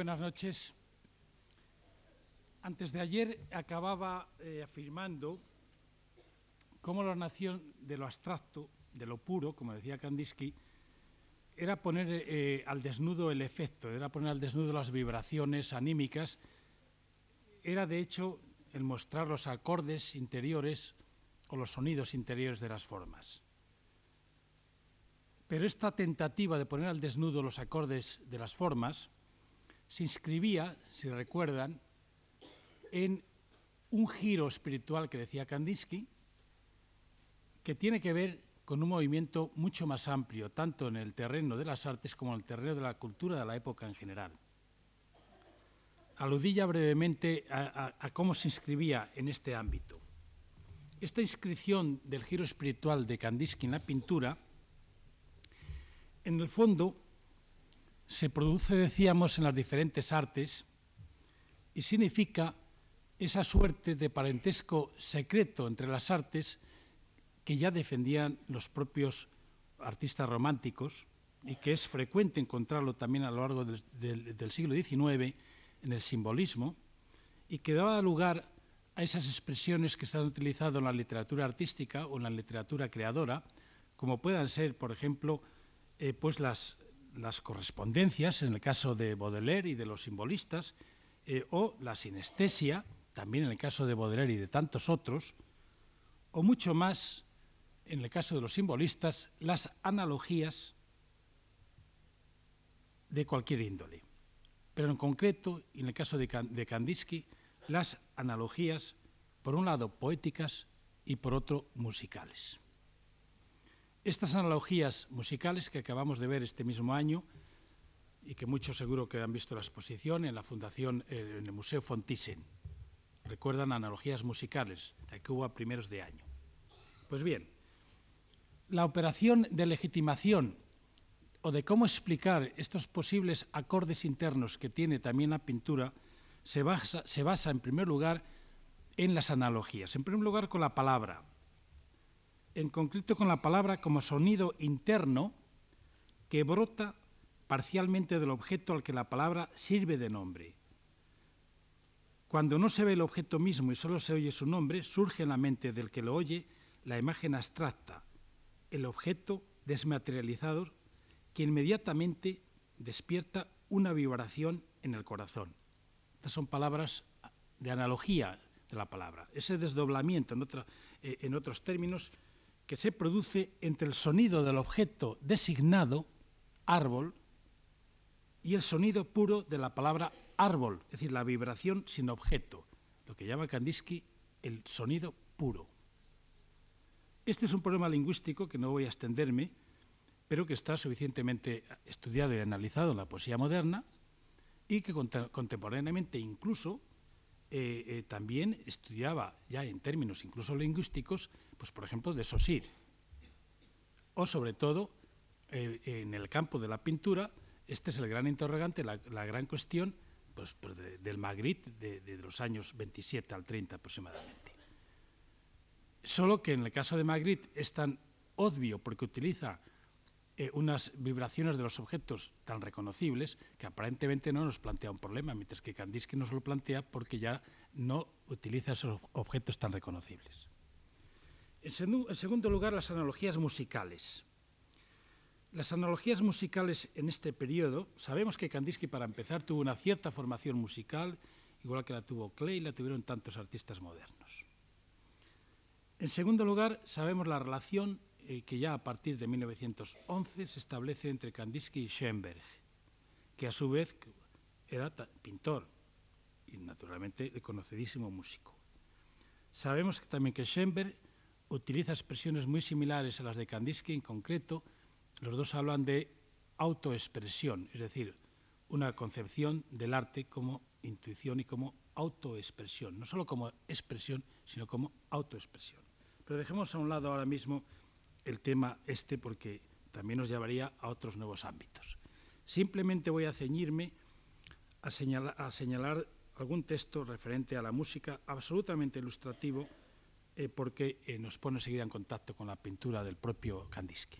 buenas noches. Antes de ayer acababa eh, afirmando cómo la nación de lo abstracto, de lo puro, como decía Kandinsky, era poner eh, al desnudo el efecto, era poner al desnudo las vibraciones anímicas, era de hecho el mostrar los acordes interiores o los sonidos interiores de las formas. Pero esta tentativa de poner al desnudo los acordes de las formas se inscribía, si recuerdan, en un giro espiritual que decía Kandinsky, que tiene que ver con un movimiento mucho más amplio, tanto en el terreno de las artes como en el terreno de la cultura de la época en general. Aludí ya brevemente a, a cómo se inscribía en este ámbito. Esta inscripción del giro espiritual de Kandinsky en la pintura, en el fondo, se produce, decíamos, en las diferentes artes y significa esa suerte de parentesco secreto entre las artes que ya defendían los propios artistas románticos y que es frecuente encontrarlo también a lo largo del, siglo XIX en el simbolismo y que daba lugar a esas expresiones que se han utilizado en la literatura artística o en la literatura creadora, como puedan ser, por ejemplo, eh, pues las, las, correspondencias, en el caso de Baudelaire y de los simbolistas, eh, o la sinestesia, también en el caso de Baudelaire y de tantos otros, o mucho más, en el caso de los simbolistas, las analogías de cualquier índole. Pero en concreto, en el caso de, de Kandinsky, las analogías, por un lado poéticas y por otro musicales. Estas analogías musicales que acabamos de ver este mismo año y que muchos seguro que han visto la exposición en la Fundación, en el Museo Fontisen, recuerdan analogías musicales, la que hubo a primeros de año. Pues bien, la operación de legitimación o de cómo explicar estos posibles acordes internos que tiene también la pintura se basa, se basa en primer lugar en las analogías. En primer lugar con la palabra, en concreto con la palabra como sonido interno que brota parcialmente del objeto al que la palabra sirve de nombre. Cuando no se ve el objeto mismo y solo se oye su nombre, surge en la mente del que lo oye la imagen abstracta, el objeto desmaterializado que inmediatamente despierta una vibración en el corazón. Estas son palabras de analogía de la palabra. Ese desdoblamiento, en, eh, en otros términos, que se produce entre el sonido del objeto designado, árbol, y el sonido puro de la palabra árbol, es decir, la vibración sin objeto, lo que llama Kandinsky el sonido puro. Este es un problema lingüístico que no voy a extenderme, pero que está suficientemente estudiado y analizado en la poesía moderna y que contemporáneamente incluso eh, eh, también estudiaba ya en términos incluso lingüísticos, pues por ejemplo de Saussure, o sobre todo eh, en el campo de la pintura, este es el gran interrogante, la, gran cuestión pues, pues del Magritte de, los años 27 al 30 aproximadamente. Solo que en el caso de Magritte es tan obvio porque utiliza eh, unas vibraciones de los objetos tan reconocibles que aparentemente no nos plantea un problema, mientras que Kandinsky nos lo plantea porque ya no utiliza esos objetos tan reconocibles. En, segundo lugar, las analogías musicales. Las analogías musicales en este periodo, sabemos que Kandinsky para empezar tuvo una cierta formación musical, igual que la tuvo Clay la tuvieron tantos artistas modernos. En segundo lugar, sabemos la relación eh, que ya a partir de 1911 se establece entre Kandinsky y Schoenberg, que a su vez era pintor y naturalmente conocidísimo músico. Sabemos que también que Schoenberg utiliza expresiones muy similares a las de Kandinsky, en concreto, los dos hablan de autoexpresión, es decir, una concepción del arte como intuición y como autoexpresión, no solo como expresión, sino como autoexpresión. Pero dejemos a un lado ahora mismo el tema este porque también nos llevaría a otros nuevos ámbitos. Simplemente voy a ceñirme a señalar, algún texto referente a la música absolutamente ilustrativo eh, porque eh, nos pone enseguida en contacto con la pintura del propio Kandinsky.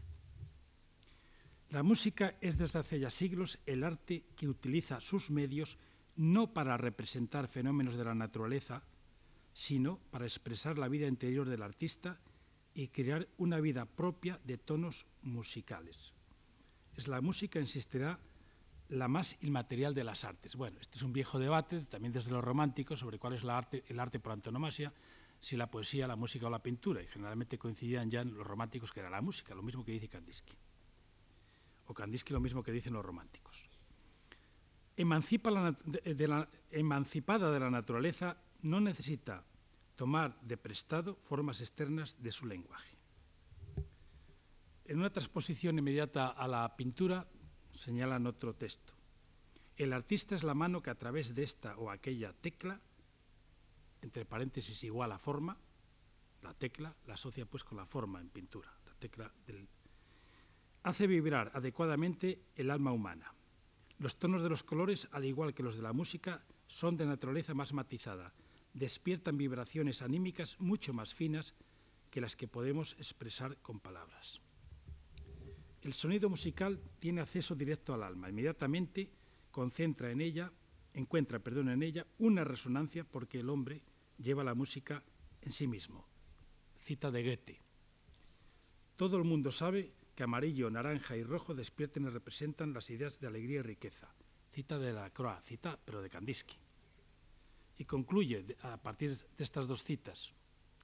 La música es desde hace ya siglos el arte que utiliza sus medios no para representar fenómenos de la naturaleza, sino para expresar la vida interior del artista y crear una vida propia de tonos musicales. Es la música, insistirá, la más inmaterial de las artes. Bueno, este es un viejo debate, también desde los románticos, sobre cuál es la arte, el arte por antonomasia, si la poesía, la música o la pintura, y generalmente coincidían ya en los románticos que era la música, lo mismo que dice Kandinsky o Kandinsky lo mismo que dicen los románticos. Emancipa de la, emancipada de la naturaleza, no necesita tomar de prestado formas externas de su lenguaje. En una transposición inmediata a la pintura señalan otro texto. El artista es la mano que a través de esta o aquella tecla, entre paréntesis igual a forma, la tecla la asocia pues con la forma en pintura, la tecla del hace vibrar adecuadamente el alma humana. Los tonos de los colores, al igual que los de la música, son de naturaleza más matizada, despiertan vibraciones anímicas mucho más finas que las que podemos expresar con palabras. El sonido musical tiene acceso directo al alma, inmediatamente concentra en ella, encuentra, perdón, en ella una resonancia porque el hombre lleva la música en sí mismo. Cita de Goethe. Todo el mundo sabe amarillo, naranja y rojo despierten y representan las ideas de alegría y riqueza. Cita de la Croix, cita pero de Kandinsky. Y concluye a partir de estas dos citas,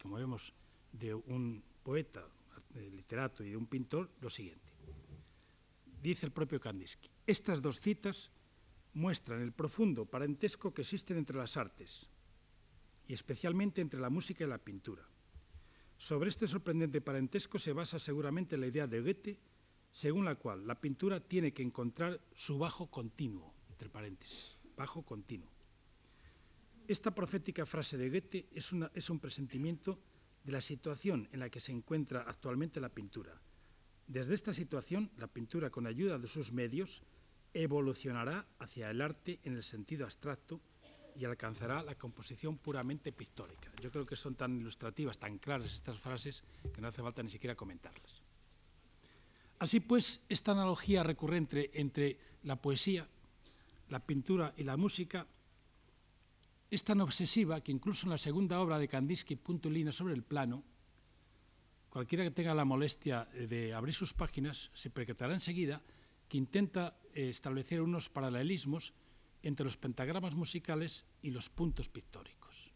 como vemos, de un poeta, de literato y de un pintor, lo siguiente. Dice el propio Kandinsky, estas dos citas muestran el profundo parentesco que existe entre las artes, y especialmente entre la música y la pintura sobre este sorprendente parentesco se basa seguramente la idea de Goethe, según la cual la pintura tiene que encontrar su bajo continuo, entre paréntesis, bajo continuo. Esta profética frase de Goethe es, es un presentimiento de la situación en la que se encuentra actualmente la pintura. Desde esta situación, la pintura, con ayuda de sus medios, evolucionará hacia el arte en el sentido abstracto y alcanzará la composición puramente pictórica. Yo creo que son tan ilustrativas, tan claras estas frases, que no hace falta ni siquiera comentarlas. Así pues, esta analogía recurrente entre la poesía, la pintura y la música es tan obsesiva que incluso en la segunda obra de Kandinsky, Punto y Línea sobre el plano, cualquiera que tenga la molestia de abrir sus páginas se percatará enseguida que intenta eh, establecer unos paralelismos entre los pentagramas musicales y los puntos pictóricos,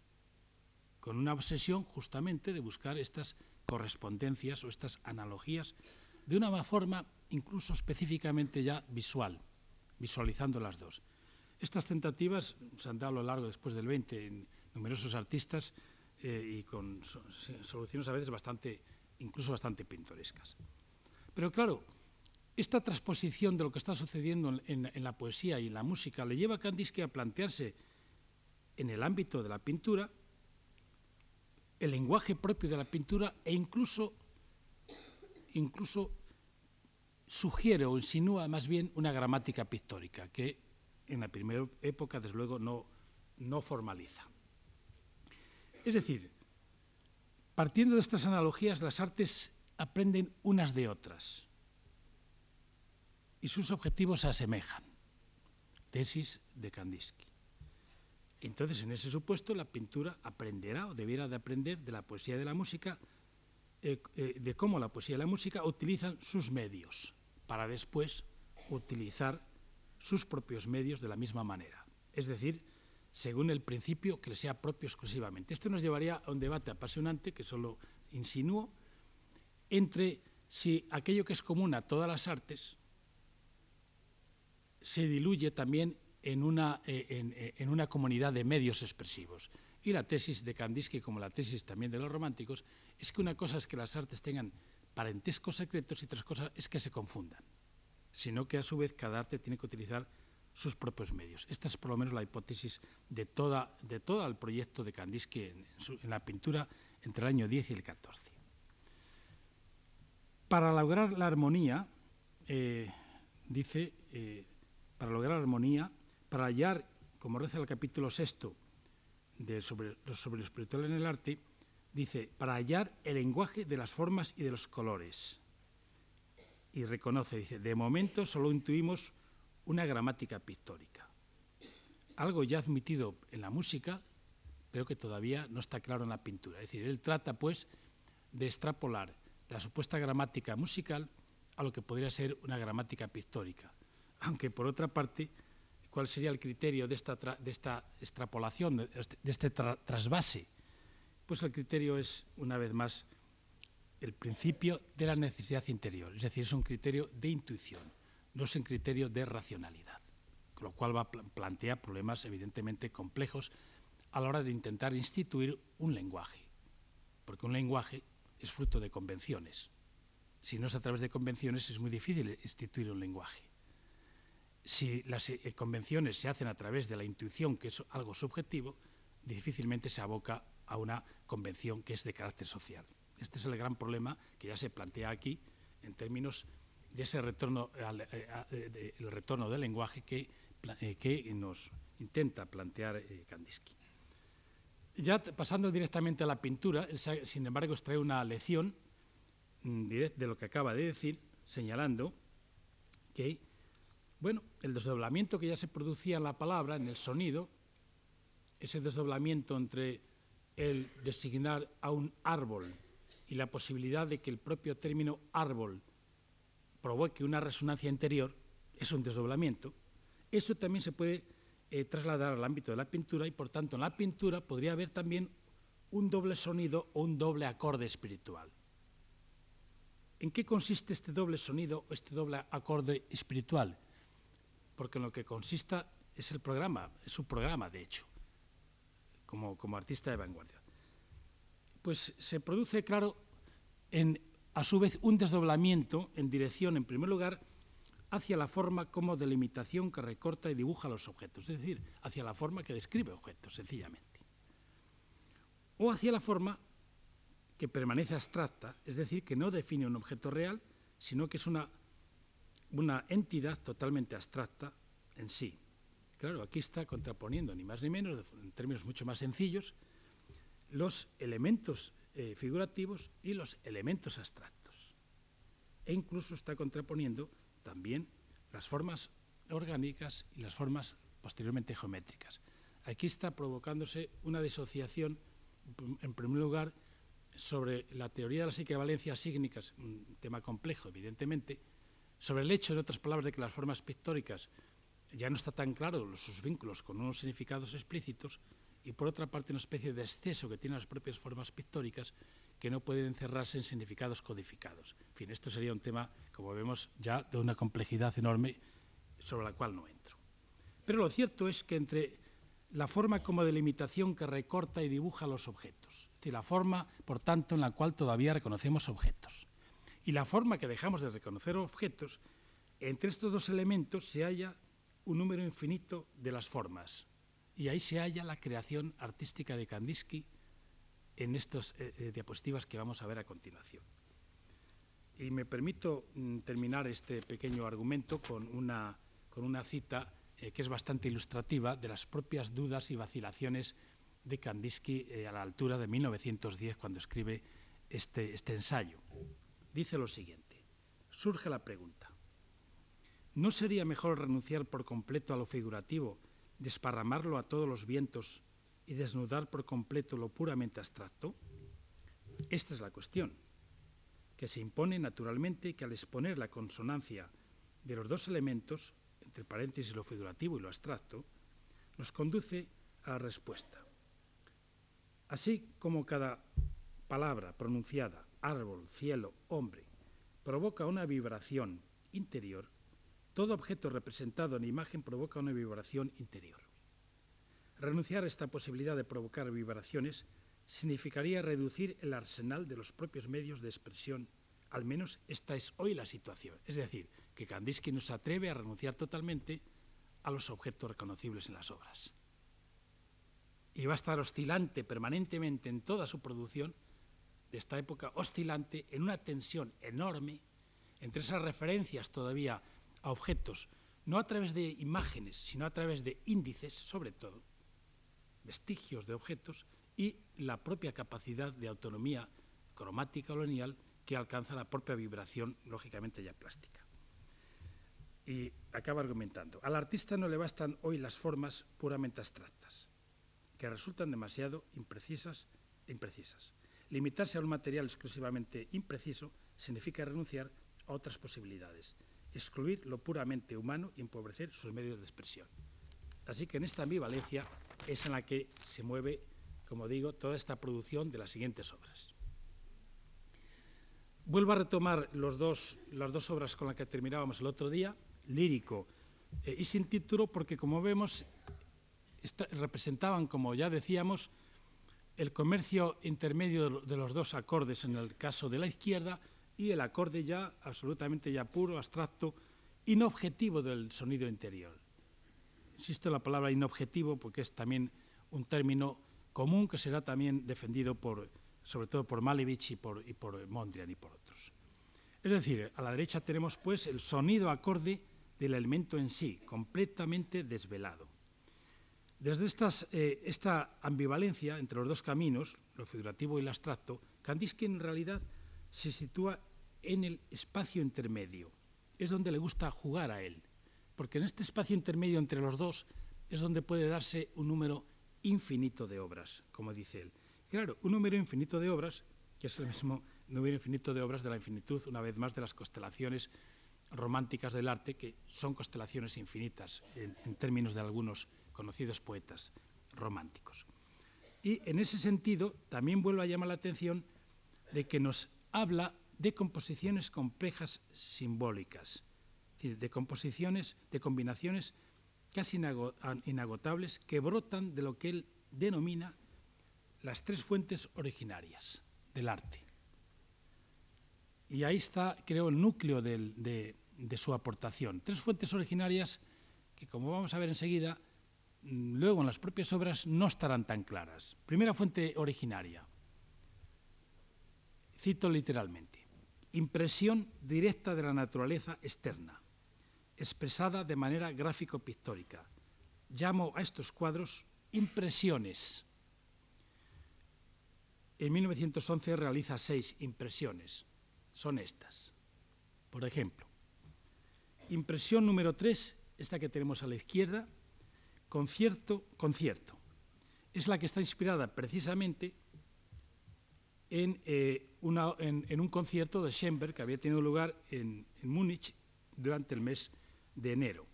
con una obsesión justamente de buscar estas correspondencias o estas analogías de una forma incluso específicamente ya visual, visualizando las dos. Estas tentativas se han dado a lo largo después del 20 en numerosos artistas eh, y con soluciones a veces bastante, incluso bastante pintorescas. Pero claro, esta transposición de lo que está sucediendo en, la poesía y en la música le lleva a Kandinsky a plantearse en el ámbito de la pintura el lenguaje propio de la pintura e incluso, incluso sugiere o insinúa más bien una gramática pictórica que en la primera época, desde luego, no, no formaliza. Es decir, partiendo de estas analogías, las artes aprenden unas de otras y sus objetivos se asemejan. Tesis de Kandinsky. Entonces, en ese supuesto, la pintura aprenderá o debiera de aprender de la poesía y de la música, eh, eh, de cómo la poesía y la música utilizan sus medios para después utilizar sus propios medios de la misma manera. Es decir, según el principio que le sea propio exclusivamente. Esto nos llevaría a un debate apasionante, que solo insinúo, entre si aquello que es común a todas las artes, se diluye también en una, eh, eh, en, una, comunidad de medios expresivos. Y la tesis de Kandinsky, como la tesis también de los románticos, es que una cosa es que las artes tengan parentescos secretos y otra cosa es que se confundan, sino que a su vez cada arte tiene que utilizar sus propios medios. Esta es por lo menos la hipótesis de, toda, de todo el proyecto de Kandinsky en, la pintura entre el año 10 y el 14. Para lograr la armonía, eh, dice, para lograr armonía, para hallar, como reza el capítulo sexto de sobre, sobre lo espiritual en el arte, dice, para hallar el lenguaje de las formas y de los colores. y reconoce, dice, de momento solo intuimos una gramática pictórica, algo ya admitido en la música, pero que todavía no está claro en la pintura. Es decir, él trata, pues, de extrapolar la supuesta gramática musical a lo que podría ser una gramática pictórica. Aunque, por otra parte, ¿cuál sería el criterio de esta, extrapolación, de este, este trasvase? Pues el criterio es, una vez más, el principio de la necesidad interior, es decir, es un criterio de intuición, no es un criterio de racionalidad, con lo cual va a plantear problemas evidentemente complejos a la hora de intentar instituir un lenguaje, porque un lenguaje es fruto de convenciones. Si no es a través de convenciones es muy difícil instituir un lenguaje. Si las eh, convenciones se hacen a través de la intuición, que es algo subjetivo, difícilmente se aboca a una convención que es de carácter social. Este es el gran problema que ya se plantea aquí en términos de ese retorno, eh, el retorno del lenguaje que, eh, que nos intenta plantear eh, Kandinsky. Ya pasando directamente a la pintura, sin embargo, extrae una lección mm, de lo que acaba de decir, señalando que, bueno, el desdoblamiento que ya se producía en la palabra, en el sonido, ese desdoblamiento entre el designar a un árbol y la posibilidad de que el propio término árbol provoque una resonancia interior, es un desdoblamiento, eso también se puede eh, trasladar al ámbito de la pintura y por tanto en la pintura podría haber también un doble sonido o un doble acorde espiritual. ¿En qué consiste este doble sonido o este doble acorde espiritual? Porque en lo que consista es el programa, es su programa de hecho, como, como artista de vanguardia pues se produce, claro, en, a su vez un desdoblamiento en dirección, en primer lugar, hacia la forma como delimitación que recorta y dibuja los objetos, es decir, hacia la forma que describe objetos, sencillamente. O hacia la forma que permanece abstracta, es decir, que no define un objeto real, sino que es una, una entidad totalmente abstracta en sí. Claro, aquí está contraponiendo, ni más ni menos, en términos mucho más sencillos, los elementos eh, figurativos y los elementos abstractos. E incluso está contraponiendo también las formas orgánicas y las formas posteriormente geométricas. Aquí está provocándose una disociación, en primer lugar, sobre la teoría de las equivalencias sígnicas, un tema complejo, evidentemente, sobre el hecho, en otras palabras, de que las formas pictóricas ya no está tan claro sus vínculos con unos significados explícitos, y por otra parte una especie de exceso que tienen las propias formas pictóricas que no pueden encerrarse en significados codificados. En fin, esto sería un tema, como vemos, ya de una complejidad enorme sobre la cual no entro. Pero lo cierto es que entre la forma como delimitación que recorta y dibuja los objetos, decir, la forma, por tanto, en la cual todavía reconocemos objetos, y la forma que dejamos de reconocer objetos, entre estos dos elementos se halla un número infinito de las formas, y ahí se halla la creación artística de Kandinsky en estas eh, eh, diapositivas que vamos a ver a continuación. Y me permito mm, terminar este pequeño argumento con una, con una cita eh, que es bastante ilustrativa de las propias dudas y vacilaciones de Kandinsky a la altura de 1910 cuando escribe este, este ensayo. Dice lo siguiente, surge la pregunta, ¿no sería mejor renunciar por completo a lo figurativo desparramarlo a todos los vientos y desnudar por completo lo puramente abstracto? Esta es la cuestión, que se impone naturalmente que al exponer la consonancia de los dos elementos, entre paréntesis lo figurativo y lo abstracto, nos conduce a la respuesta. Así como cada palabra pronunciada, árbol, cielo, hombre, provoca una vibración interior, todo objeto representado en imagen provoca una vibración interior. Renunciar a esta posibilidad de provocar vibraciones significaría reducir el arsenal de los propios medios de expresión. Al menos esta es hoy la situación. Es decir, que Kandinsky no se atreve a renunciar totalmente a los objetos reconocibles en las obras. Y va a estar oscilante permanentemente en toda su producción de esta época, oscilante en una tensión enorme entre esas referencias todavía a objetos, no a través de imágenes, sino a través de índices, sobre todo, vestigios de objetos, y la propia capacidad de autonomía cromática o lineal que alcanza la propia vibración, lógicamente ya plástica. Y acaba argumentando, al artista no le bastan hoy las formas puramente abstractas, que resultan demasiado imprecisas e imprecisas. Limitarse a un material exclusivamente impreciso significa renunciar a otras posibilidades, excluir lo puramente humano y empobrecer sus medios de expresión. Así que en esta ambivalencia es en la que se mueve, como digo, toda esta producción de las siguientes obras. Vuelvo a retomar los dos, las dos obras con las que terminábamos el otro día, lírico eh, y sin título, porque como vemos representaban, como ya decíamos, el comercio intermedio de los dos acordes en el caso de la izquierda y el acorde ya absolutamente ya puro, abstracto, inobjetivo del sonido interior. Insisto en la palabra inobjetivo porque es también un término común que será también defendido por, sobre todo por Malevich y por, y por Mondrian y por otros. Es decir, a la derecha tenemos pues el sonido acorde del elemento en sí, completamente desvelado. Desde eh, esta ambivalencia entre los dos caminos, lo figurativo y el abstracto, Kandinsky en realidad se sitúa en el espacio intermedio. Es donde le gusta jugar a él, porque en este espacio intermedio entre los dos es donde puede darse un número infinito de obras, como dice él. Claro, un número infinito de obras, que es el mismo número infinito de obras de la infinitud, una vez más, de las constelaciones románticas del arte, que son constelaciones infinitas en términos de algunos conocidos poetas románticos. Y en ese sentido también vuelve a llamar la atención de que nos habla de composiciones complejas simbólicas, de composiciones, de combinaciones casi inagotables que brotan de lo que él denomina las tres fuentes originarias del arte. Y ahí está, creo, el núcleo de, de su aportación. Tres fuentes originarias que, como vamos a ver enseguida, luego en las propias obras no estarán tan claras. Primera fuente originaria. Cito literalmente. Impresión directa de la naturaleza externa, expresada de manera gráfico-pictórica. Llamo a estos cuadros impresiones. En 1911 realiza seis impresiones. Son estas. Por ejemplo, impresión número tres, esta que tenemos a la izquierda, concierto, concierto. Es la que está inspirada precisamente en, eh, un concierto de Schoenberg que había tenido lugar en, Múnich durante el mes de enero.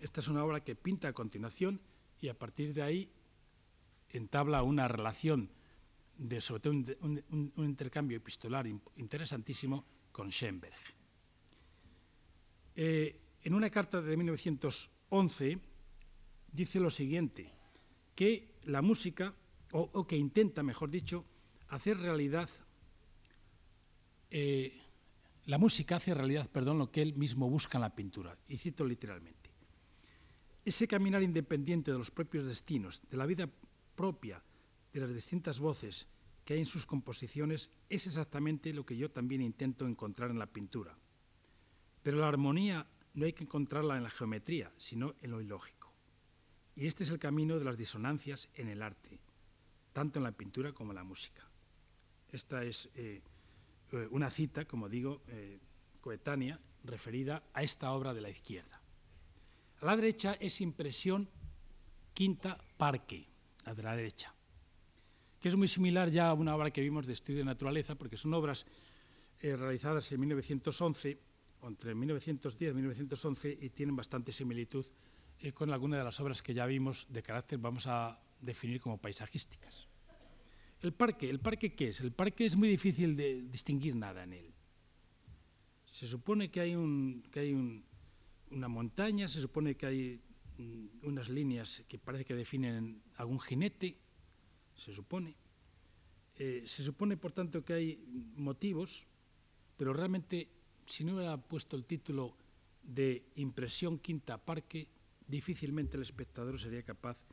Esta es una obra que pinta a continuación y a partir de ahí entabla una relación, de, sobre todo un, intercambio epistolar interesantísimo con Schoenberg. Eh, en una carta de 1911, dice lo siguiente, que la música, o, que intenta, mejor dicho, hacer realidad, eh, la música hace realidad, perdón, lo que él mismo busca en la pintura, y cito literalmente. Ese caminar independiente de los propios destinos, de la vida propia, de las distintas voces que hay en sus composiciones, es exactamente lo que yo también intento encontrar en la pintura. Pero la armonía no hay que encontrarla en la geometría, sino en lo ilógico. Y este es el camino de las disonancias en el arte, tanto en la pintura como en la música. Esta es eh, eh, una cita, como digo, eh, coetánea, referida a esta obra de la izquierda. A la derecha es impresión quinta parque, la de la derecha, que es muy similar ya a una obra que vimos de estudio de naturaleza, porque son obras realizadas en 1911, entre 1910 y 1911, y tienen bastante similitud eh, con alguna de las obras que ya vimos de carácter, vamos a definir como paisajísticas. El parque, ¿el parque qué es? El parque es muy difícil de distinguir nada en él. Se supone que hay, un, una montaña, se supone que hay mm, unas líneas que parece que definen algún jinete, se supone. Eh, se supone, por tanto, que hay motivos, pero realmente, si no hubiera puesto el título de Impresión Quinta Parque, difícilmente el espectador sería capaz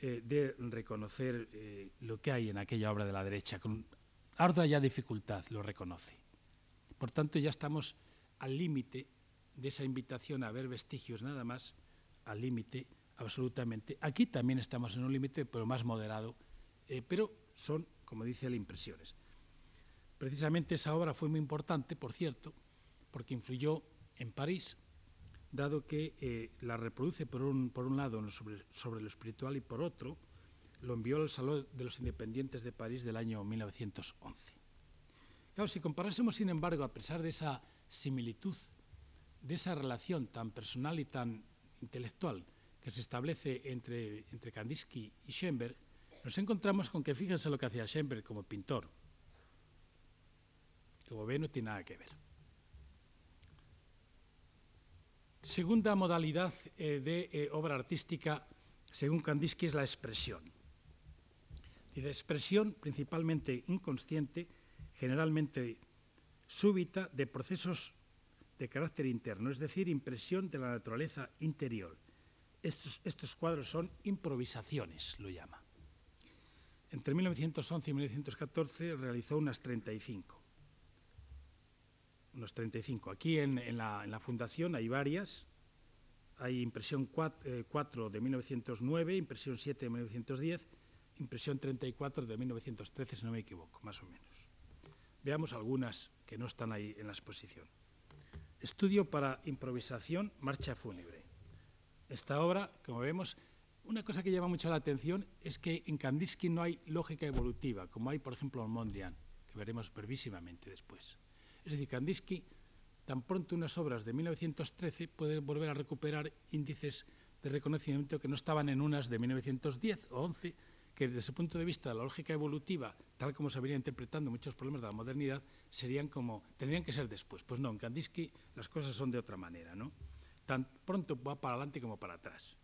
eh, de reconocer eh, lo que hay en aquella obra de la derecha. Con ardua ya dificultad lo reconoce. Por tanto, ya estamos al límite de esa invitación a ver vestigios nada más, al límite absolutamente. Aquí también estamos en un límite, pero más moderado, eh, pero son, como dice él, impresiones. Precisamente esa obra fue muy importante, por cierto, porque influyó en París, dado que eh, la reproduce por un, por un lado sobre, sobre, lo espiritual y por otro lo envió al Salón de los Independientes de París del año 1911. Claro, si comparásemos, sin embargo, a pesar de esa similitud, de esa relación tan personal y tan intelectual que se establece entre, entre Kandinsky y Schoenberg, nos encontramos con que fíjense lo que hacía Schoenberg como pintor. Como ve, no tiene nada que ver. Segunda modalidad eh, de eh, obra artística, según Kandinsky, es la expresión. Y de expresión principalmente inconsciente, generalmente súbita, de procesos de carácter interno, es decir, impresión de la naturaleza interior. Estos, estos cuadros son improvisaciones, lo llama. Entre 1911 y 1914 realizó unas 35 unos 35. Aquí en, en, la, en, la, fundación hay varias. Hay impresión 4, eh, 4, de 1909, impresión 7 de 1910, impresión 34 de 1913, si no me equivoco, más o menos. Veamos algunas que no están ahí en la exposición. Estudio para improvisación, marcha fúnebre. Esta obra, como vemos, una cosa que llama mucho la atención es que en Kandinsky no hay lógica evolutiva, como hay, por ejemplo, en Mondrian, que veremos brevísimamente después. Es decir, Kandinsky, tan pronto unas obras de 1913 puede volver a recuperar índices de reconocimiento que no estaban en unas de 1910 o 11, que desde ese punto de vista de la lógica evolutiva, tal como se venía interpretando muchos problemas de la modernidad, serían como, tendrían que ser después. Pues no, en Kandinsky las cosas son de otra manera, ¿no? Tan pronto va para adelante como para atrás.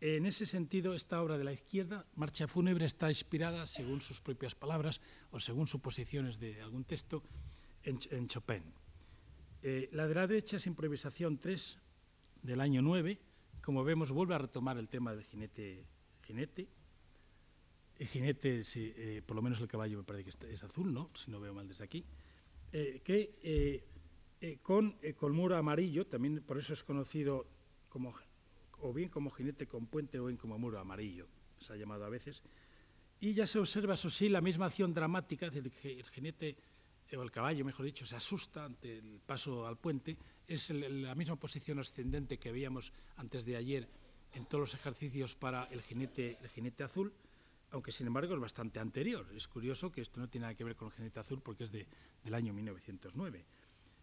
En ese sentido, esta obra de la izquierda, Marcha Fúnebre, está inspirada, según sus propias palabras o según suposiciones de algún texto, en, Chopin. Eh, la de la derecha es improvisación 3 del año 9. Como vemos, vuelve a retomar el tema del jinete. jinete. El jinete, sí, eh, por lo menos el caballo me parece que es azul, ¿no? si no veo mal desde aquí. Eh, que eh, con colmuro amarillo, también por eso es conocido como, o bien como jinete con puente o bien como muro amarillo, se ha llamado a veces. Y ya se observa, eso sí, la misma acción dramática, es decir, el jinete o el caballo, mejor dicho, se asusta ante el paso al puente, es la misma posición ascendente que veíamos antes de ayer en todos los ejercicios para el jinete, el jinete azul, aunque sin embargo es bastante anterior. Es curioso que esto no tiene nada que ver con el jinete azul porque es de, del año 1909.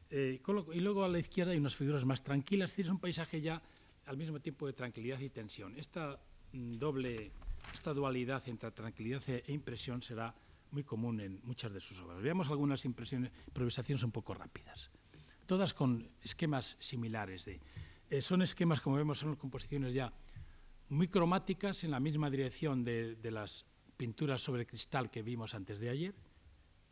Eh, y luego a la izquierda hay unas figuras más tranquilas, es es un paisaje ya al mismo tiempo de tranquilidad y tensión. Esta mm, doble, esta dualidad entre tranquilidad e impresión será muy común en muchas de sus obras. Veamos algunas impresiones, improvisaciones un poco rápidas, todas con esquemas similares. De, eh, son esquemas, como vemos, son composiciones ya muy cromáticas en la misma dirección de, de las pinturas sobre cristal que vimos antes de ayer,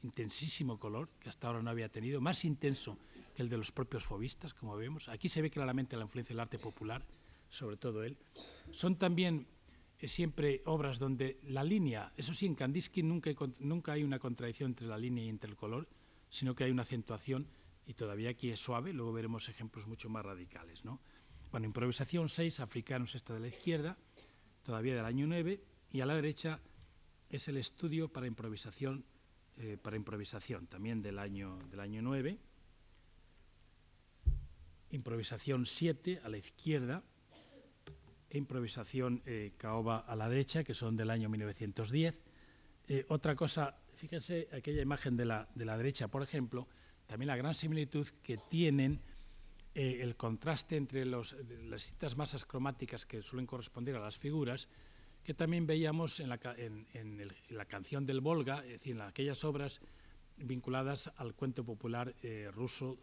intensísimo color, que hasta ahora no había tenido, más intenso que el de los propios fobistas, como vemos. Aquí se ve claramente la influencia del arte popular, sobre todo él. Son también siempre obras donde la línea, eso sí, en Kandinsky nunca, nunca hay una contradicción entre la línea y entre el color, sino que hay una acentuación y todavía aquí es suave, luego veremos ejemplos mucho más radicales. ¿no? Bueno, improvisación 6, africanos, esta de la izquierda, todavía del año 9, y a la derecha es el estudio para improvisación, eh, para improvisación también del año, del año 9, improvisación 7 a la izquierda, e improvisación eh, caoba a la derecha, que son del año 1910. Eh, otra cosa, fíjense aquella imagen de la, de la derecha, por ejemplo, también la gran similitud que tienen eh, el contraste entre los, las distintas masas cromáticas que suelen corresponder a las figuras, que también veíamos en la, en, la canción del Volga, es decir, en aquellas obras vinculadas al cuento popular eh, ruso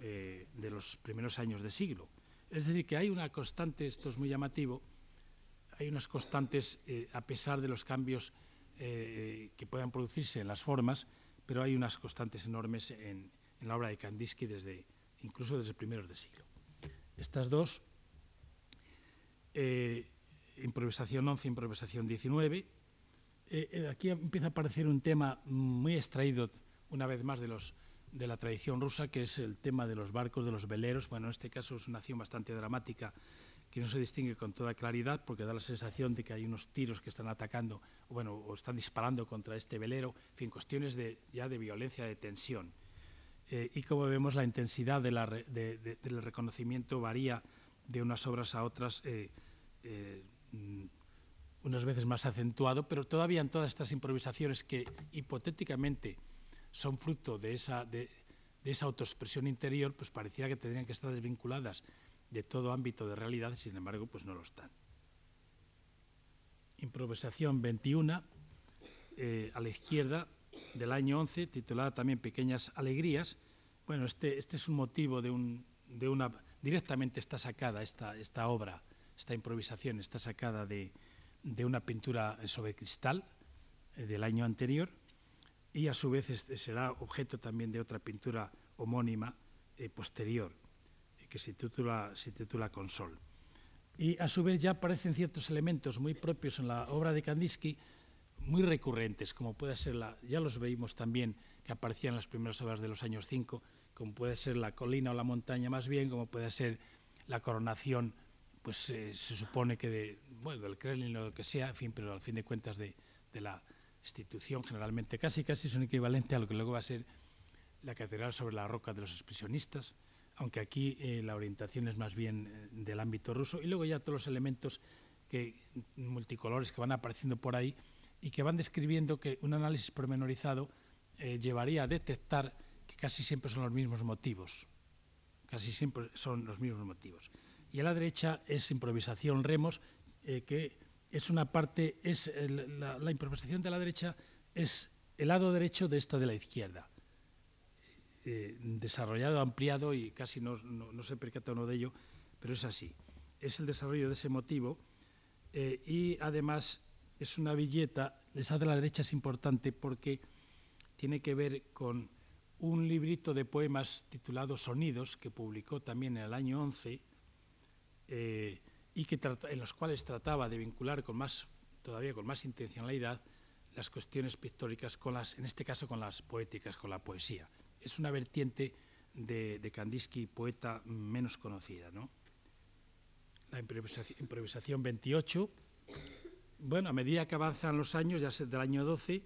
eh, de los primeros años de siglo. Es decir, que hay una constante, esto es muy llamativo, hay unas constantes eh, a pesar de los cambios eh, que puedan producirse en las formas, pero hay unas constantes enormes en, la obra de Kandinsky desde, incluso desde primeros de siglo. Estas dos, eh, improvisación 11, improvisación 19, eh, aquí empieza a aparecer un tema muy extraído una vez más de los de la tradición rusa, que es el tema de los barcos, de los veleros. Bueno, en este caso es una acción bastante dramática que no se distingue con toda claridad porque da la sensación de que hay unos tiros que están atacando, bueno, o están disparando contra este velero, en fin, cuestiones de, ya de violencia, de tensión. Eh, y como vemos, la intensidad del reconocimiento varía de unas obras a otras, eh, eh, unas veces más acentuado, pero todavía en todas estas improvisaciones que hipotéticamente son fruto de esa, de, esa autoexpresión interior, pues pareciera que tendrían que estar desvinculadas de todo ámbito de realidad, sin embargo, pues no lo están. Improvisación 21, eh, a la izquierda, del año 11, titulada también Pequeñas Alegrías. Bueno, este, este es un motivo de, un, de una... Directamente está sacada esta, esta obra, esta improvisación, está sacada de, de una pintura sobre cristal eh, del año anterior y a su vez este será objeto también de otra pintura homónima eh, posterior que se titula, se titula Consol. Y a su vez ya aparecen ciertos elementos muy propios en la obra de Kandinsky, muy recurrentes, como puede ser la, ya los veíamos también que aparecían en las primeras obras de los años 5, como puede ser la colina o la montaña más bien, como puede ser la coronación, pues eh, se supone que de, bueno, del Kremlin o lo que sea, en fin, pero al fin de cuentas de, de la institución generalmente casi casi son equivalente a lo que luego va a ser la catedral sobre la roca de los expresionistas, aunque aquí eh, la orientación es más bien eh, del ámbito ruso, y luego ya todos los elementos que, multicolores que van apareciendo por ahí y que van describiendo que un análisis pormenorizado eh, llevaría a detectar que casi siempre son los mismos motivos, casi siempre son los mismos motivos. Y a la derecha es improvisación remos, eh, que es una parte, es el, la, la improvisación de la derecha es el lado derecho de esta de la izquierda eh, desarrollado, ampliado y casi no, no, se percata uno de ello, pero es así. Es el desarrollo de ese motivo eh, y además es una billeta, esa de la derecha es importante porque tiene que ver con un librito de poemas titulado Sonidos que publicó también en el año 11 eh, y que en los cuales trataba de vincular con más, todavía con más intencionalidad las cuestiones pictóricas con las, en este caso con las poéticas, con la poesía es una vertiente de, de Kandinsky, poeta menos conocida. ¿no? La improvisación, improvisación 28, bueno, a medida que avanzan los años, ya del año 12,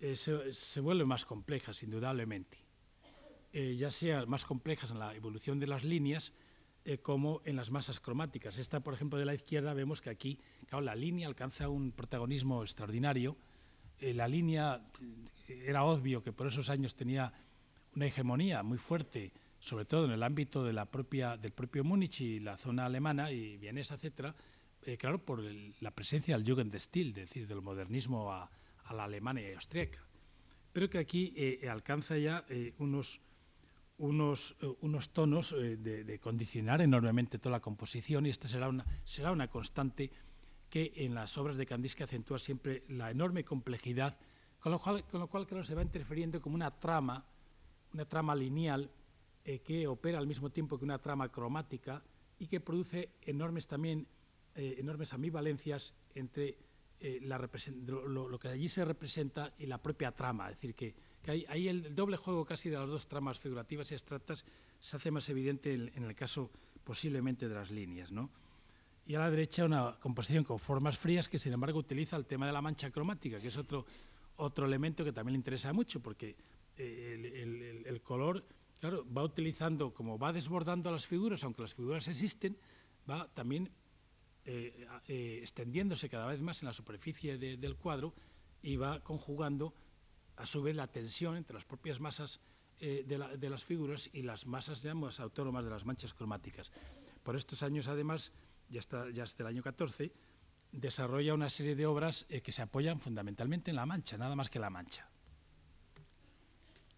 eh, se, se vuelven más complejas, indudablemente. Eh, ya sea más complejas en la evolución de las líneas, eh, como en las masas cromáticas. Esta, por ejemplo, de la izquierda, vemos que aquí claro, la línea alcanza un protagonismo extraordinario. Eh, la línea era obvio que por esos años tenía una hegemonía muy fuerte, sobre todo en el ámbito de la propia, del propio Múnich y la zona alemana y vienesa, etcétera, eh, claro, por el, la presencia del Jugendstil, es decir, del modernismo a, a la Alemania y austríaca. Pero que aquí eh, alcanza ya eh, unos, unos, eh, unos tonos eh, de, de, condicionar enormemente toda la composición y esta será una, será una constante que en las obras de Kandinsky acentúa siempre la enorme complejidad con lo cual, con lo cual claro, se va interfiriendo como una trama, una trama lineal eh, que opera al mismo tiempo que una trama cromática y que produce enormes también eh, enormes ambivalencias entre eh, lo, que allí se representa y la propia trama. Es decir, que, que hay, el, doble juego casi de las dos tramas figurativas y abstractas se hace más evidente en, el caso posiblemente de las líneas. ¿no? Y a la derecha una composición con formas frías que sin embargo utiliza el tema de la mancha cromática, que es otro otro elemento que también le interesa mucho, porque eh, el, color, claro, va utilizando, como va desbordando las figuras, aunque las figuras existen, va también eh, eh, extendiéndose cada vez más en la superficie de, del cuadro y va conjugando a su vez la tensión entre las propias masas eh, de, la, de, las figuras y las masas digamos, autónomas de las manchas cromáticas. Por estos años, además, ya, está, ya hasta el año 14, desarrolla una serie de obras que se apoyan fundamentalmente en La Mancha, nada más que La Mancha.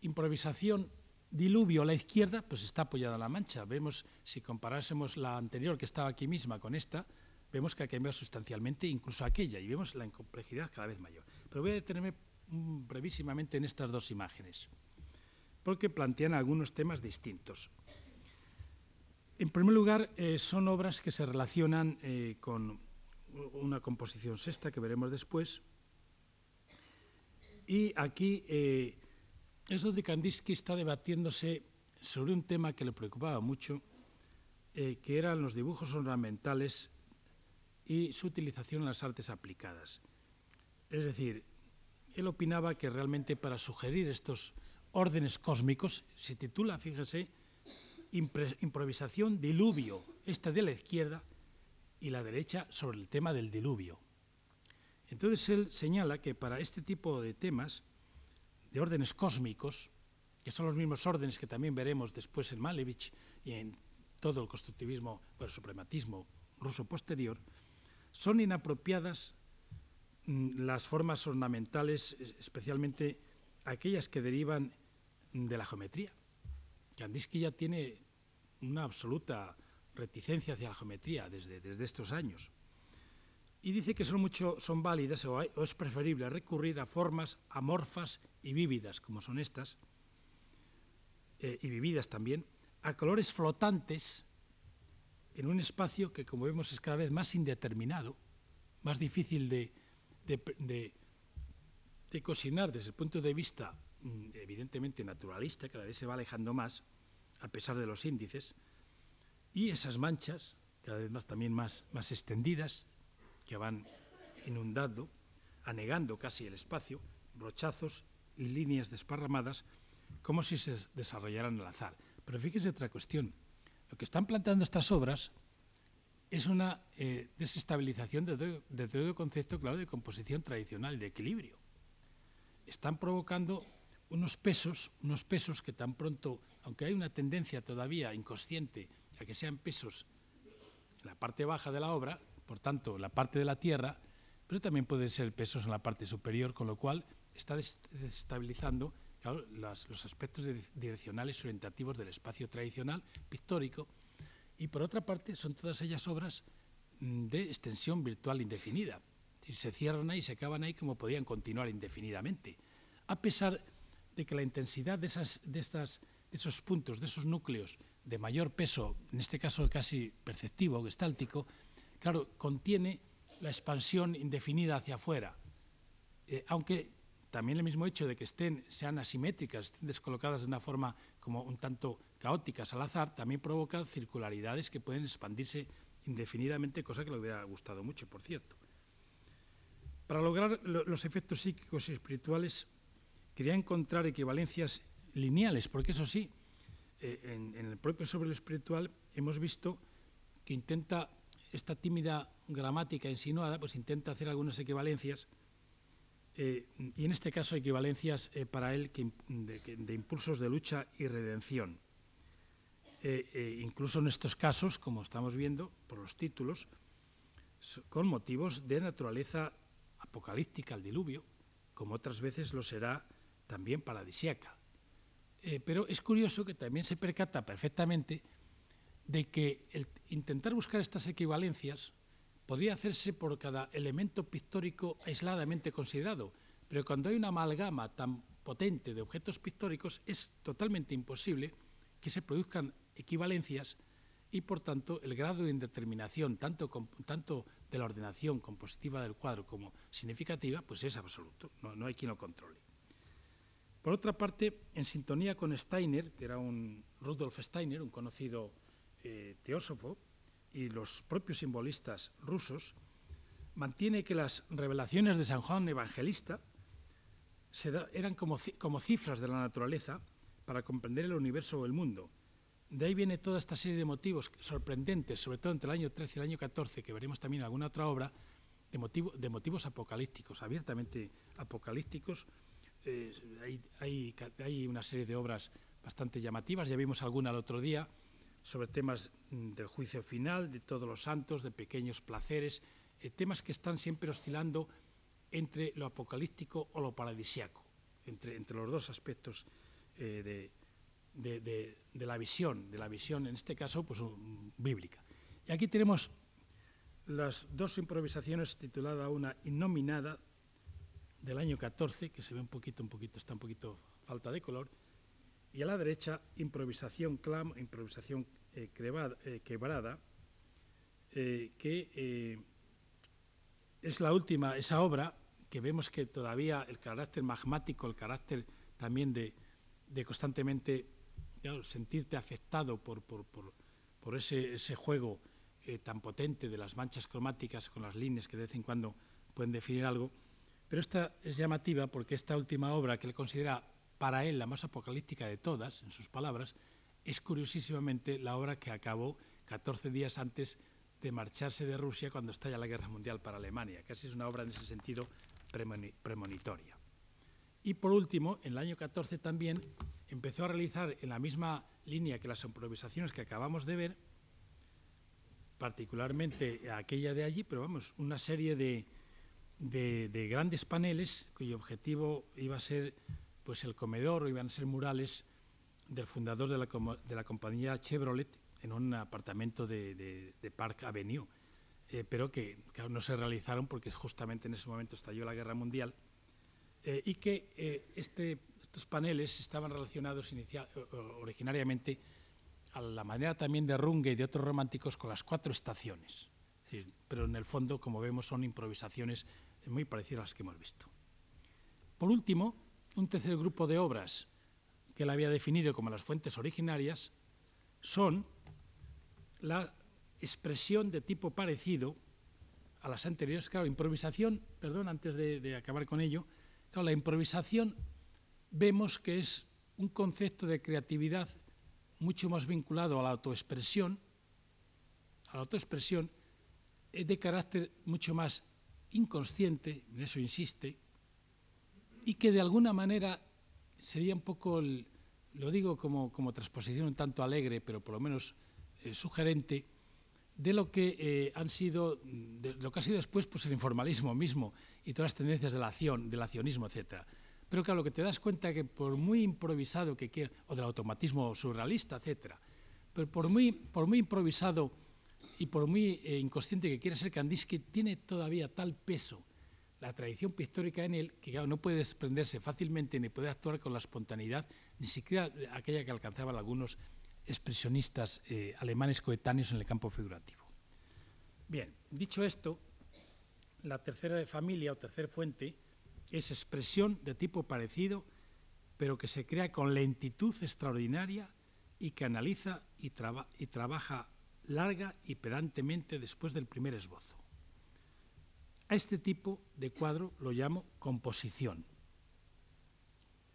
Improvisación diluvio a la izquierda, pues está apoyada en La Mancha. Vemos, si comparásemos la anterior que estaba aquí misma con esta, vemos que ha cambiado sustancialmente incluso aquella y vemos la incomplejidad cada vez mayor. Pero voy a detenerme mm, brevísimamente en estas dos imágenes, porque plantean algunos temas distintos. En primer lugar, eh, son obras que se relacionan eh, con una composición sexta que veremos después. Y aquí eh, es donde Kandinsky está debatiéndose sobre un tema que le preocupaba mucho, eh, que eran los dibujos ornamentales y su utilización en las artes aplicadas. Es decir, él opinaba que realmente para sugerir estos órdenes cósmicos se titula, fíjese, improvisación diluvio, esta de la izquierda y la derecha sobre el tema del diluvio. Entonces él señala que para este tipo de temas, de órdenes cósmicos, que son los mismos órdenes que también veremos después en Malevich y en todo el constructivismo o el suprematismo ruso posterior, son inapropiadas mm, las formas ornamentales, especialmente aquellas que derivan de la geometría. Kandinsky ya tiene una absoluta reticencia hacia la geometría desde, desde estos años. Y dice que son, mucho, son válidas o, es preferible recurrir a formas amorfas y vívidas, como son estas, eh, y vividas también, a colores flotantes en un espacio que, como vemos, es cada vez más indeterminado, más difícil de, cocinar desde el punto de vista mm, evidentemente naturalista, cada vez se va alejando más, a pesar de los índices, y esas manchas, cada vez más también más extendidas, que van inundando, anegando casi el espacio, brochazos y líneas desparramadas, como si se desarrollaran al azar. Pero fíjese otra cuestión. Lo que están planteando estas obras es una eh, desestabilización de todo, el concepto, claro, de composición tradicional, de equilibrio. Están provocando unos pesos, unos pesos que tan pronto, aunque hay una tendencia todavía inconsciente a que sean pesos en la parte baja de la obra, por tanto, la parte de la tierra, pero también pueden ser pesos en la parte superior, con lo cual está desestabilizando los aspectos direccionales orientativos del espacio tradicional, pictórico, y por otra parte son todas ellas obras mm, de extensión virtual indefinida. Se cierran ahí, se acaban ahí como podían continuar indefinidamente, a pesar de que la intensidad de, esas, de, estas, de esos puntos, de esos núcleos de mayor peso, en este caso casi perceptivo, gestáltico, claro, contiene la expansión indefinida hacia afuera, eh, aunque también el mismo hecho de que estén, sean asimétricas, estén descolocadas de una forma como un tanto caóticas al azar, también provoca circularidades que pueden expandirse indefinidamente, cosa que le hubiera gustado mucho, por cierto. Para lograr los efectos psíquicos y espirituales, quería encontrar equivalencias lineales, porque eso sí, eh, en, en, el propio sobre lo espiritual hemos visto que intenta, esta tímida gramática insinuada, pues intenta hacer algunas equivalencias eh, y en este caso equivalencias eh, para él de, impulsos de lucha y redención. Eh, incluso en estos casos, como estamos viendo por los títulos, con motivos de naturaleza apocalíptica, el diluvio, como otras veces lo será también paradisiaca. pero es curioso que también se percata perfectamente de que el intentar buscar estas equivalencias podría hacerse por cada elemento pictórico aisladamente considerado, pero cuando hay una amalgama tan potente de objetos pictóricos es totalmente imposible que se produzcan equivalencias y por tanto el grado de indeterminación tanto, tanto de la ordenación compositiva del cuadro como significativa pues es absoluto, no, hay quien lo controle. Por otra parte, en sintonía con Steiner, que era un Rudolf Steiner, un conocido eh, teósofo, y los propios simbolistas rusos, mantiene que las revelaciones de San Juan Evangelista eran como, como cifras de la naturaleza para comprender el universo o el mundo. De ahí viene toda esta serie de motivos sorprendentes, sobre todo entre el año 13 y el año 14, que veremos también en alguna otra obra, de, motivo, de motivos apocalípticos, abiertamente apocalípticos. Eh, hay, hay, hay, una serie de obras bastante llamativas, ya vimos alguna el otro día, sobre temas mm, del juicio final, de todos los santos, de pequeños placeres, eh, temas que están siempre oscilando entre lo apocalíptico o lo paradisiaco, entre, entre los dos aspectos eh, de, de, la visión, de la visión en este caso pues, bíblica. Y aquí tenemos las dos improvisaciones titulada una innominada del año 14, que se ve un poquito, un poquito, está un poquito falta de color, y a la derecha improvisación clam, improvisación eh, eh, quebrada, eh, que es la última, esa obra que vemos que todavía el carácter magmático, el carácter también de, constantemente sentirte afectado por, por ese, ese juego tan potente de las manchas cromáticas con las líneas que de vez en cuando pueden definir algo. Pero esta es llamativa porque esta última obra, que él considera para él la más apocalíptica de todas, en sus palabras, es curiosísimamente la obra que acabó 14 días antes de marcharse de Rusia cuando estalla la guerra mundial para Alemania. Casi es una obra en ese sentido premonitoria. Y por último, en el año 14 también empezó a realizar en la misma línea que las improvisaciones que acabamos de ver, particularmente aquella de allí, pero vamos, una serie de, de, grandes paneles cuyo objetivo iba a ser pues el comedor iban a ser murales del fundador de la, de la compañía Chevrolet en un apartamento de, de Park Avenue, eh, pero que no se realizaron porque justamente en ese momento estalló la guerra mundial eh, y que eh, este, estos paneles estaban relacionados inicial, originariamente a la manera también de Runge y de otros románticos con las cuatro estaciones. pero en el fondo, como vemos, son improvisaciones muy parecidas a las que hemos visto. Por último, un tercer grupo de obras que él había definido como las fuentes originarias son la expresión de tipo parecido a las anteriores. Claro, improvisación, perdón, antes de, acabar con ello, claro, la improvisación vemos que es un concepto de creatividad mucho más vinculado a la autoexpresión, a la autoexpresión, es de carácter mucho más inconsciente, en eso insiste, y que de alguna manera sería un poco, lo digo como, como, transposición un tanto alegre, pero por lo menos eh, sugerente, de lo que eh, han sido, de lo que ha sido después pues, el informalismo mismo y todas las tendencias de la acción, del accionismo, etcétera. Pero claro, lo que te das cuenta que por muy improvisado que quieras, o del automatismo surrealista, etcétera, pero por muy, por muy improvisado y por muy eh, inconsciente que quiera ser Kandinsky, tiene todavía tal peso la tradición pictórica en él que no puede desprenderse fácilmente ni puede actuar con la espontaneidad, ni siquiera aquella que alcanzaban algunos expresionistas eh, alemanes coetáneos en el campo figurativo. Bien, dicho esto, la tercera familia o tercera fuente es expresión de tipo parecido, pero que se crea con lentitud extraordinaria y que analiza y, y trabaja larga y pedantemente después del primer esbozo. A este tipo de cuadro lo llamo composición.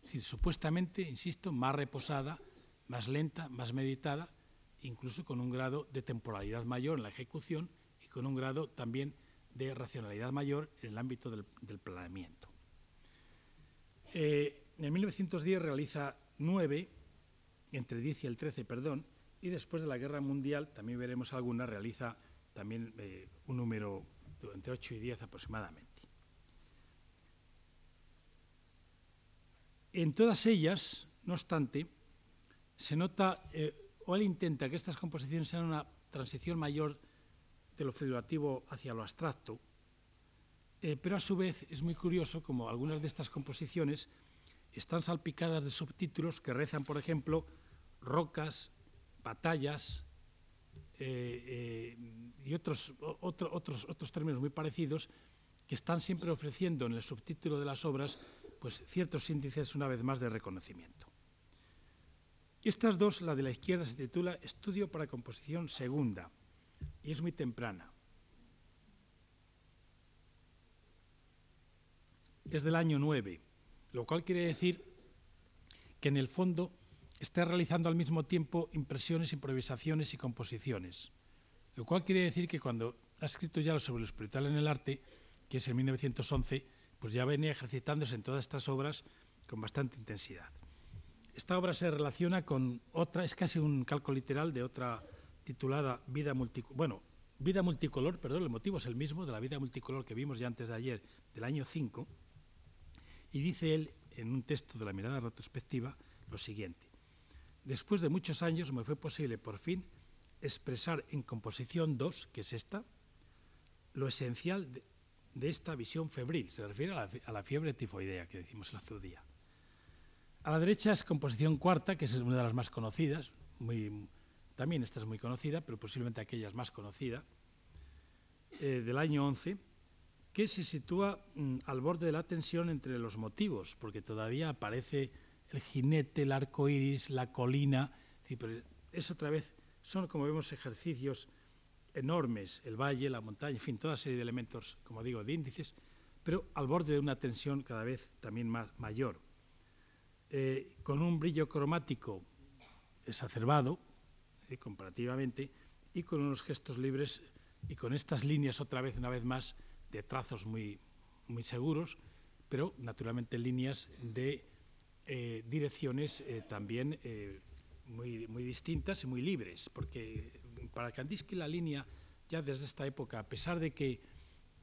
Es decir, supuestamente, insisto, más reposada, más lenta, más meditada, incluso con un grado de temporalidad mayor en la ejecución y con un grado también de racionalidad mayor en el ámbito del, planeamiento. Eh, en 1910 realiza nueve, entre 10 y el 13, perdón, y después de la Guerra Mundial, también veremos alguna, realiza también eh, un número entre 8 y 10 aproximadamente. En todas ellas, no obstante, se nota, eh, o él intenta que estas composiciones sean una transición mayor de lo figurativo hacia lo abstracto, eh, pero a su vez es muy curioso como algunas de estas composiciones están salpicadas de subtítulos que rezan, por ejemplo, rocas, batallas eh, y otros, otros, otros términos muy parecidos que están siempre ofreciendo en el subtítulo de las obras pues, ciertos índices, una vez más, de reconocimiento. Estas dos, la de la izquierda se titula Estudio para composición segunda y es muy temprana. Es del año 9, lo cual quiere decir que en el fondo está realizando al mismo tiempo impresiones, improvisaciones y composiciones, lo cual quiere decir que cuando ha escrito ya sobre lo espiritual en el arte, que es en 1911, pues ya venía ejercitándose en todas estas obras con bastante intensidad. Esta obra se relaciona con otra, es casi un calco literal de otra titulada Vida multicolor, bueno, Vida multicolor, perdón, el motivo es el mismo de la vida multicolor que vimos ya antes de ayer, del año 5, y dice él en un texto de la mirada retrospectiva lo siguiente. Después de muchos años me fue posible por fin expresar en composición 2, que es esta, lo esencial de, esta visión febril. Se refiere a la, fiebre tifoidea que decimos el otro día. A la derecha es composición cuarta, que es una de las más conocidas, muy, también esta es muy conocida, pero posiblemente aquella es más conocida, eh, del año 11, que se sitúa mm, al borde de la tensión entre los motivos, porque todavía aparece el jinete, el arco iris, la colina, es otra vez son, como vemos, ejercicios enormes, el valle, la montaña, en fin, toda serie de elementos, como digo, de índices, pero al borde de una tensión cada vez también más mayor, eh, con un brillo cromático exacerbado, eh, comparativamente, y con unos gestos libres y con estas líneas otra vez, una vez más, de trazos muy, muy seguros, pero naturalmente líneas de eh, direcciones eh, también eh, muy, muy, distintas y muy libres, porque para Kandinsky la línea, ya desde esta época, a pesar de que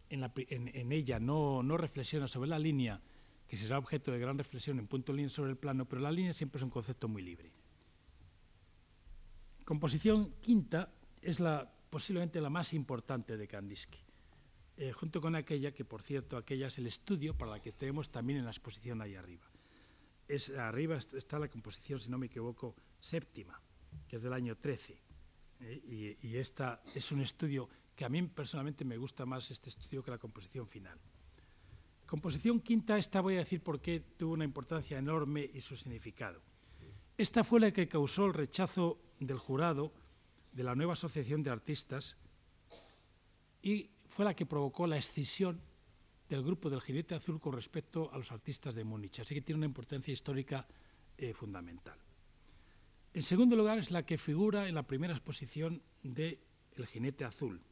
en, la, en, en ella no, no, reflexiona sobre la línea, que será objeto de gran reflexión en punto línea sobre el plano, pero la línea siempre es un concepto muy libre. Composición quinta es la, posiblemente la más importante de Kandinsky, junto con aquella que, por cierto, aquella es el estudio para la que tenemos también en la exposición ahí arriba. Es, arriba está la composición, si no me equivoco, séptima, que es del año 13. Eh, y, y esta es un estudio que a mí personalmente me gusta más este estudio que la composición final. Composición quinta, esta voy a decir por qué tuvo una importancia enorme y su significado. Esta fue la que causó el rechazo del jurado de la nueva asociación de artistas y fue la que provocó la escisión del grupo del Jinete Azul con respecto a los artistas de Múnich. Así que tiene una importancia histórica eh, fundamental. En segundo lugar, es la que figura en la primera exposición de El Jinete Azul,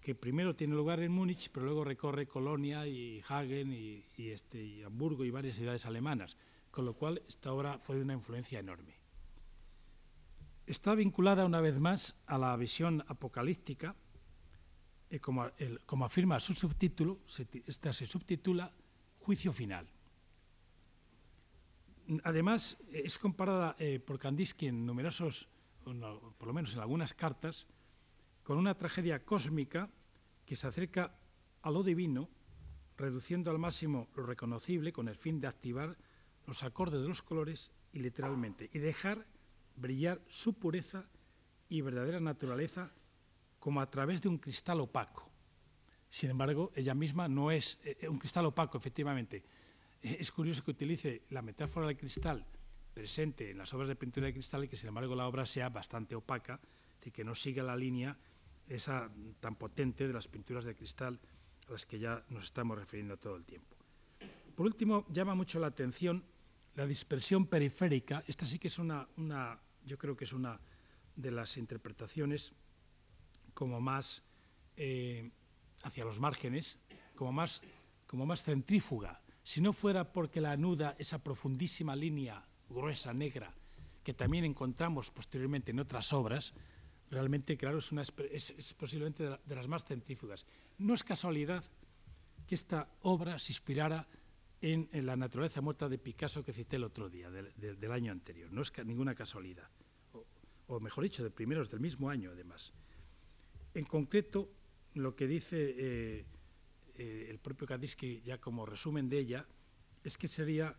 que primero tiene lugar en Múnich, pero luego recorre Colonia y Hagen y, este, y Hamburgo y varias ciudades alemanas, con lo cual esta obra fue de una influencia enorme. Está vinculada una vez más a la visión apocalíptica, como, afirma su subtítulo, esta se subtitula Juicio Final. Además, es comparada eh, por Kandinsky en numerosos, por lo menos en algunas cartas, con una tragedia cósmica que se acerca a lo divino, reduciendo al máximo lo reconocible con el fin de activar los acordes de los colores y literalmente, y dejar brillar su pureza y verdadera naturaleza como a través de un cristal opaco. Sin embargo, ella misma no es eh, un cristal opaco, efectivamente. Eh, es curioso que utilice la metáfora del cristal presente en las obras de pintura de cristal y que, sin embargo, la obra sea bastante opaca, es decir, que no siga la línea esa tan potente de las pinturas de cristal a las que ya nos estamos refiriendo todo el tiempo. Por último, llama mucho la atención la dispersión periférica. Esta sí que es una yo creo que es una de las interpretaciones como más eh, hacia los márgenes, como más, como más centrífuga. Si no fuera porque la anuda esa profundísima línea gruesa, negra, que también encontramos posteriormente en otras obras, realmente, claro, es, una, es, es posiblemente de, la, de, las más centrífugas. No es casualidad que esta obra se inspirara en, la naturaleza muerta de Picasso que cité el otro día, de, de, del año anterior. No es ninguna casualidad, o, o, mejor dicho, de primeros del mismo año, además. En concreto, lo que dice eh, eh, el propio Kandinsky, ya como resumen de ella, es que sería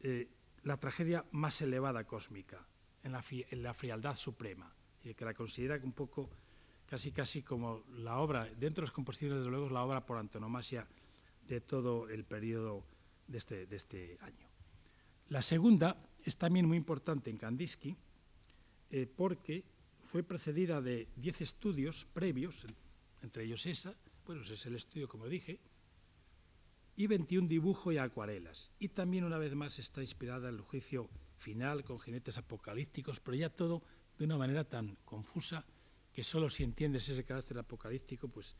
eh, la tragedia más elevada cósmica, en la, frialdad suprema, y que la considera un poco casi casi como la obra, dentro de las composiciones, desde luego, es la obra por antonomasia de todo el periodo de este, de este año. La segunda es también muy importante en Kandinsky porque fue precedida de 10 estudios previos, entre ellos esa, bueno, ese es el estudio, como dije, y 21 dibujos y acuarelas. Y también, una vez más, está inspirada en el juicio final con jinetes apocalípticos, pero ya todo de una manera tan confusa que solo si entiendes ese carácter apocalíptico, pues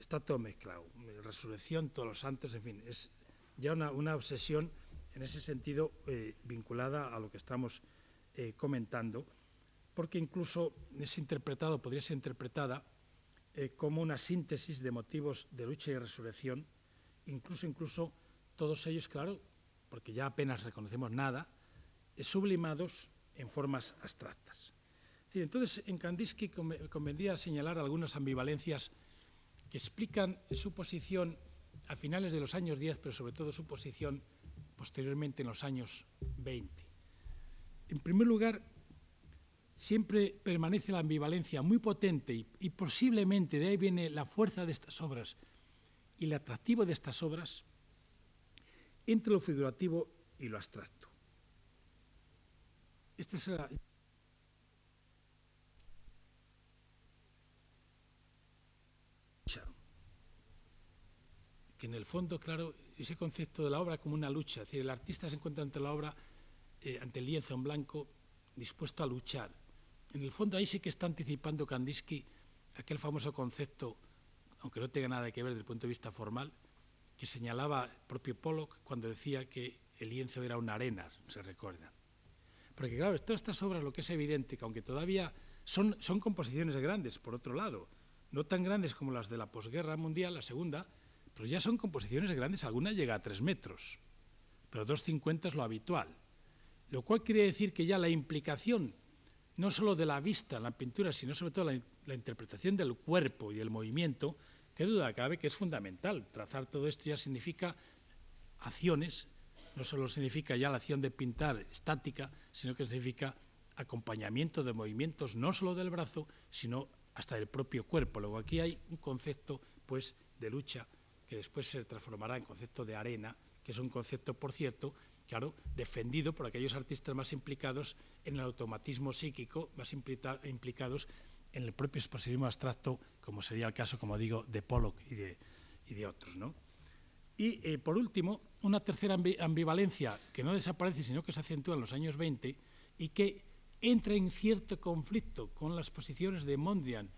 está todo mezclado. Resurrección, todos los santos, en fin, es ya una, obsesión en ese sentido eh, vinculada a lo que estamos eh, comentando, porque incluso es interpretado, podría ser interpretada eh, como una síntesis de motivos de lucha y resurrección, incluso, incluso todos ellos, claro, porque ya apenas reconocemos nada, eh, sublimados en formas abstractas. Entonces, en Kandinsky convendría señalar algunas ambivalencias que explican su posición a finales de los años 10, pero sobre todo su posición posteriormente en los años 20. En primer lugar, siempre permanece la ambivalencia muy potente y, posiblemente de ahí viene la fuerza de estas obras y el atractivo de estas obras entre lo figurativo y lo abstracto. Esta es la... que en el fondo, claro, ese concepto de la obra como una lucha, es decir, el artista se encuentra ante la obra, eh, ante el lienzo en blanco, dispuesto a luchar, en el fondo ahí sí que está anticipando Kandinsky aquel famoso concepto, aunque no tenga nada que ver desde el punto de vista formal, que señalaba el propio Pollock cuando decía que el lienzo era una arena, se recuerda. Porque claro, todas estas obras lo que es evidente, que aunque todavía son, composiciones grandes, por otro lado, no tan grandes como las de la posguerra mundial, la segunda, pero ya son composiciones grandes, alguna llega a tres metros, pero 2,50 es lo habitual. Lo cual quiere decir que ya la implicación, no solo de la vista en la pintura, sino sobre todo la, la interpretación del cuerpo y del movimiento, qué duda cabe que es fundamental. Trazar todo esto ya significa acciones, no solo significa ya la acción de pintar estática, sino que significa acompañamiento de movimientos no solo del brazo, sino hasta del propio cuerpo. Luego aquí hay un concepto pues de lucha que después se transformará en concepto de arena, que es un concepto, por cierto, claro, defendido por aquellos artistas más implicados en el automatismo psíquico, más implicados en el propio expresionismo abstracto, como sería el caso, como digo, de Pollock y de, otros. Y, eh, por último, una tercera ambivalencia que no desaparece, sino que se acentúa en los años 20 y que entra en cierto conflicto con las posiciones de Mondrian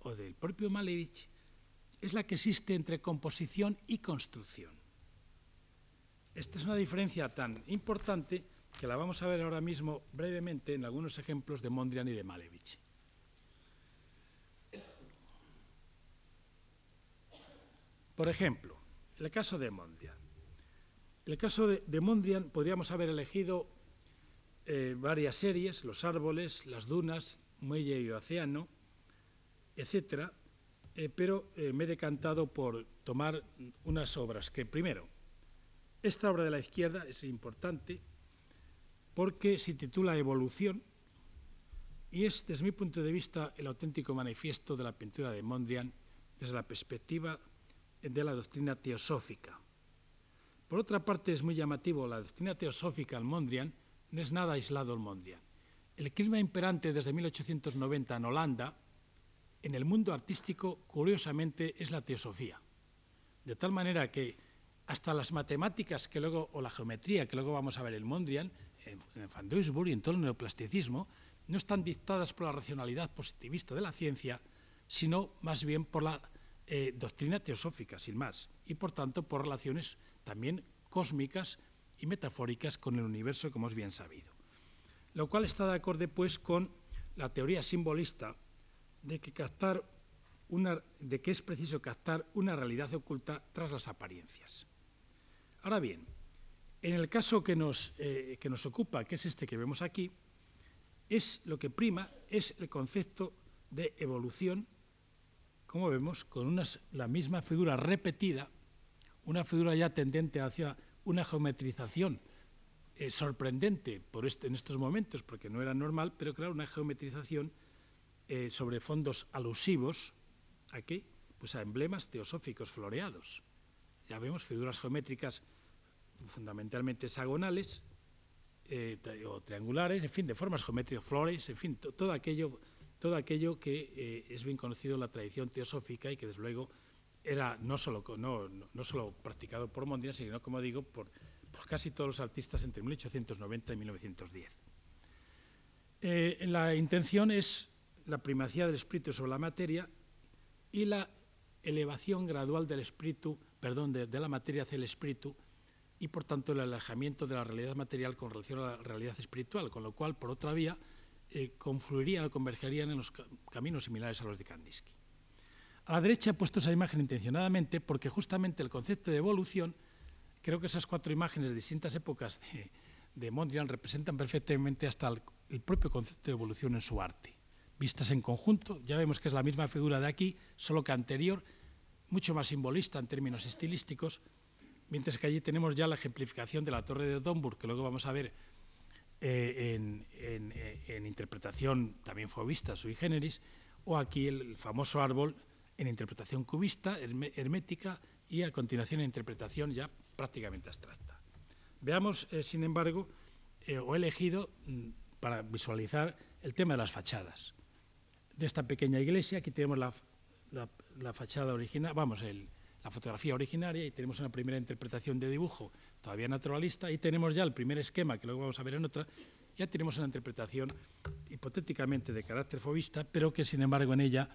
o del propio Malevich, es la que existe entre composición y construcción. Esta es una diferencia tan importante que la vamos a ver ahora mismo brevemente en algunos ejemplos de Mondrian y de Malevich. Por ejemplo, el caso de Mondrian. En el caso de, Mondrian podríamos haber elegido eh, varias series, Los árboles, Las dunas, Muelle y Océano, etcétera, eh, pero eh, me he decantado por tomar unas obras que, primero, esta obra de la izquierda es importante porque se titula Evolución y es, desde mi punto de vista, el auténtico manifiesto de la pintura de Mondrian desde la perspectiva de la doctrina teosófica. Por otra parte, es muy llamativo la doctrina teosófica al Mondrian, no es nada aislado el Mondrian. El clima imperante desde 1890 en Holanda, en el mundo artístico, curiosamente, es la teosofía. De tal manera que hasta las matemáticas que luego, o la geometría que luego vamos a ver en Mondrian, en, Van Duisburg y en todo el neoplasticismo, no están dictadas por la racionalidad positivista de la ciencia, sino más bien por la eh, doctrina teosófica, sin más, y por tanto por relaciones también cósmicas y metafóricas con el universo, como es bien sabido. Lo cual está de acuerdo pues con la teoría simbolista de que, captar una, de que es preciso captar una realidad oculta tras las apariencias. Ahora bien, en el caso que nos, eh, que nos ocupa, que es este que vemos aquí, es lo que prima es el concepto de evolución, como vemos, con la misma figura repetida, una figura ya tendente hacia una geometrización eh, sorprendente por este, en estos momentos, porque no era normal, pero claro, una geometrización eh, sobre fondos alusivos ¿a qué? Pues a emblemas teosóficos floreados. Ya vemos figuras geométricas fundamentalmente hexagonales eh, o triangulares, en fin, de formas geométricas, flores, en fin, todo aquello, todo aquello que es bien conocido en la tradición teosófica y que desde luego era no solo, no, solo practicado por Mondrian, sino, como digo, por, casi todos los artistas entre 1890 y 1910. Eh, la intención es la primacía del espíritu sobre la materia y la elevación gradual del espíritu, perdón, de la materia hacia el espíritu y por tanto el alejamiento de la realidad material con relación a la realidad espiritual, con lo cual, por otra vía, eh, confluirían o convergerían en los caminos similares a los de Kandinsky. A la derecha he puesto esa imagen intencionadamente porque justamente el concepto de evolución, creo que esas cuatro imágenes de distintas épocas de, de Mondrian representan perfectamente hasta el, el, propio concepto de evolución en su arte. Vistas en conjunto, ya vemos que es la misma figura de aquí, solo que anterior, mucho más simbolista en términos estilísticos, mientras que allí tenemos ya la ejemplificación de la torre de Domburg, que luego vamos a ver eh, en, en, eh, en, interpretación también fue vista, sui generis, o aquí el, el famoso árbol en interpretación cubista, hermética y a continuación en interpretación ya prácticamente abstracta. Veamos, eh, sin embargo, eh, o he elegido mm, para visualizar el tema de las fachadas. De esta pequeña iglesia, aquí tenemos la, la, la fachada original, vamos, el, la fotografía originaria y tenemos una primera interpretación de dibujo todavía naturalista y tenemos ya el primer esquema que luego vamos a ver en otra, ya tenemos una interpretación hipotéticamente de carácter fovista, pero que sin embargo en ella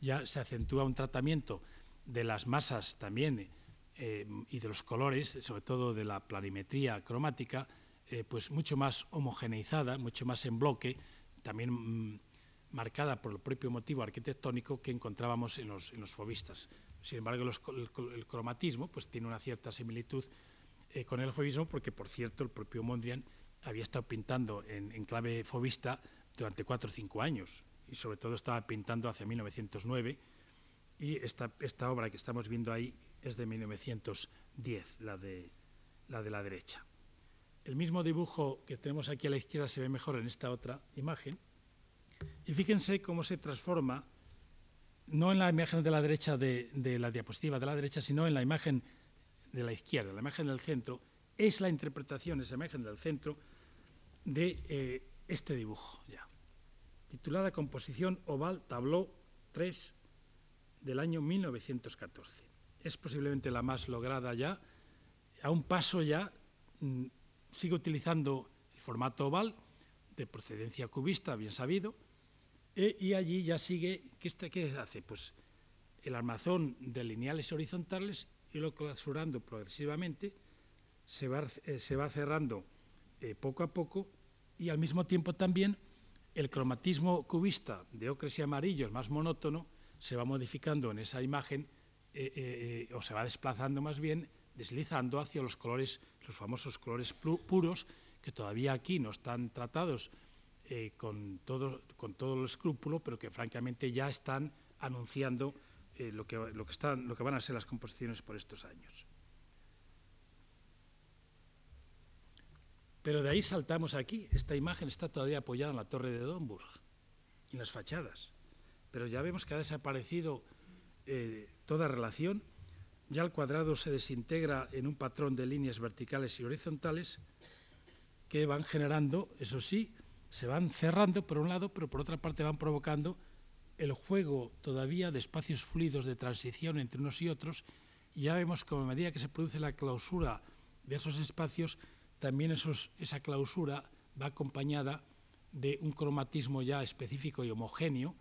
ya se acentúa un tratamiento de las masas también eh, y de los colores, sobre todo de la planimetría cromática, eh, pues mucho más homogeneizada, mucho más en bloque, también mm, marcada por el propio motivo arquitectónico que encontrábamos en los, en los fobistas. Sin embargo, el, cromatismo pues, tiene una cierta similitud eh, con el fobismo, porque, por cierto, el propio Mondrian había estado pintando en, clave fobista durante cuatro o cinco años, y sobre todo estaba pintando hacia 1909, y esta, obra que estamos viendo ahí es de 1910, la la, de la derecha. El mismo dibujo que tenemos aquí a la izquierda se ve mejor en esta otra imagen, y fíjense cómo se transforma, no en la imagen de la derecha de, la diapositiva de la derecha, sino en la imagen de la izquierda, la imagen del centro, es la interpretación, esa imagen del centro, de eh, este dibujo ya, titulada Composición Oval Tableau 3 del año 1914. Es posiblemente la más lograda ya, a un paso ya, mm, sigue utilizando el formato oval, de procedencia cubista, bien sabido, e, y allí ya sigue, ¿qué, este, ¿qué, hace? Pues el armazón de lineales horizontales y lo clausurando progresivamente, se va, eh, se va cerrando eh, poco a poco y al mismo tiempo también el cromatismo cubista de ocres y amarillos más monótono se va modificando en esa imagen eh, o se va desplazando más bien, deslizando hacia los colores, los famosos colores puros que todavía aquí no están tratados eh, con, todo, con todo el escrúpulo, pero que francamente ya están anunciando eh, lo, que, lo, que están, lo que van a ser las composiciones por estos años. Pero de ahí saltamos aquí. Esta imagen está todavía apoyada en la torre de Domburg y en las fachadas. Pero ya vemos que ha desaparecido eh, toda relación. Ya el cuadrado se desintegra en un patrón de líneas verticales y horizontales que van generando, eso sí, se van cerrando por un lado, pero por otra parte van provocando el juego todavía de espacios fluidos de transición entre unos y otros, y ya vemos como a medida que se produce la clausura de esos espacios, también esa clausura va acompañada de un cromatismo ya específico y homogéneo,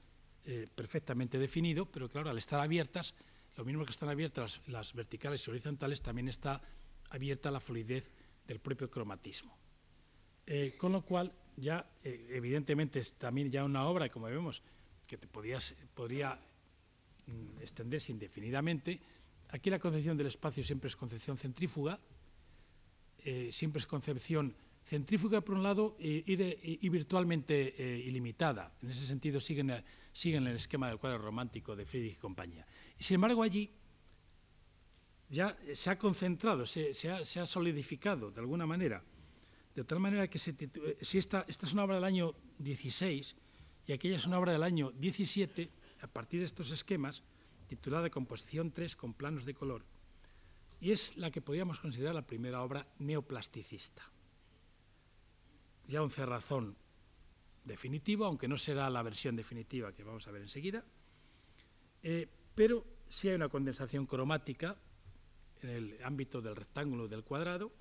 eh, perfectamente definido, pero claro, al estar abiertas, lo mismo que están abiertas las verticales y horizontales, también está abierta la fluidez del propio cromatismo. Eh, con lo cual, ya eh, evidentemente es también ya una obra, como vemos, que te podías, podría mm, extenderse indefinidamente. Aquí la concepción del espacio siempre es concepción centrífuga, eh, siempre es concepción centrífuga por un lado y, virtualmente ilimitada. En ese sentido siguen, siguen el esquema del cuadro romántico de Friedrich y compañía. Y sin embargo allí ya se ha concentrado, se ha solidificado de alguna manera de tal manera que eh, si esta, esta es una obra del año 16 y aquella es una obra del año 17, a partir de estos esquemas, titulada Composición 3 con planos de color, y es la que podríamos considerar la primera obra neoplasticista. Ya un cerrazón definitivo, aunque no será la versión definitiva que vamos a ver enseguida, eh, pero sí hay una condensación cromática en el ámbito del rectángulo del cuadrado,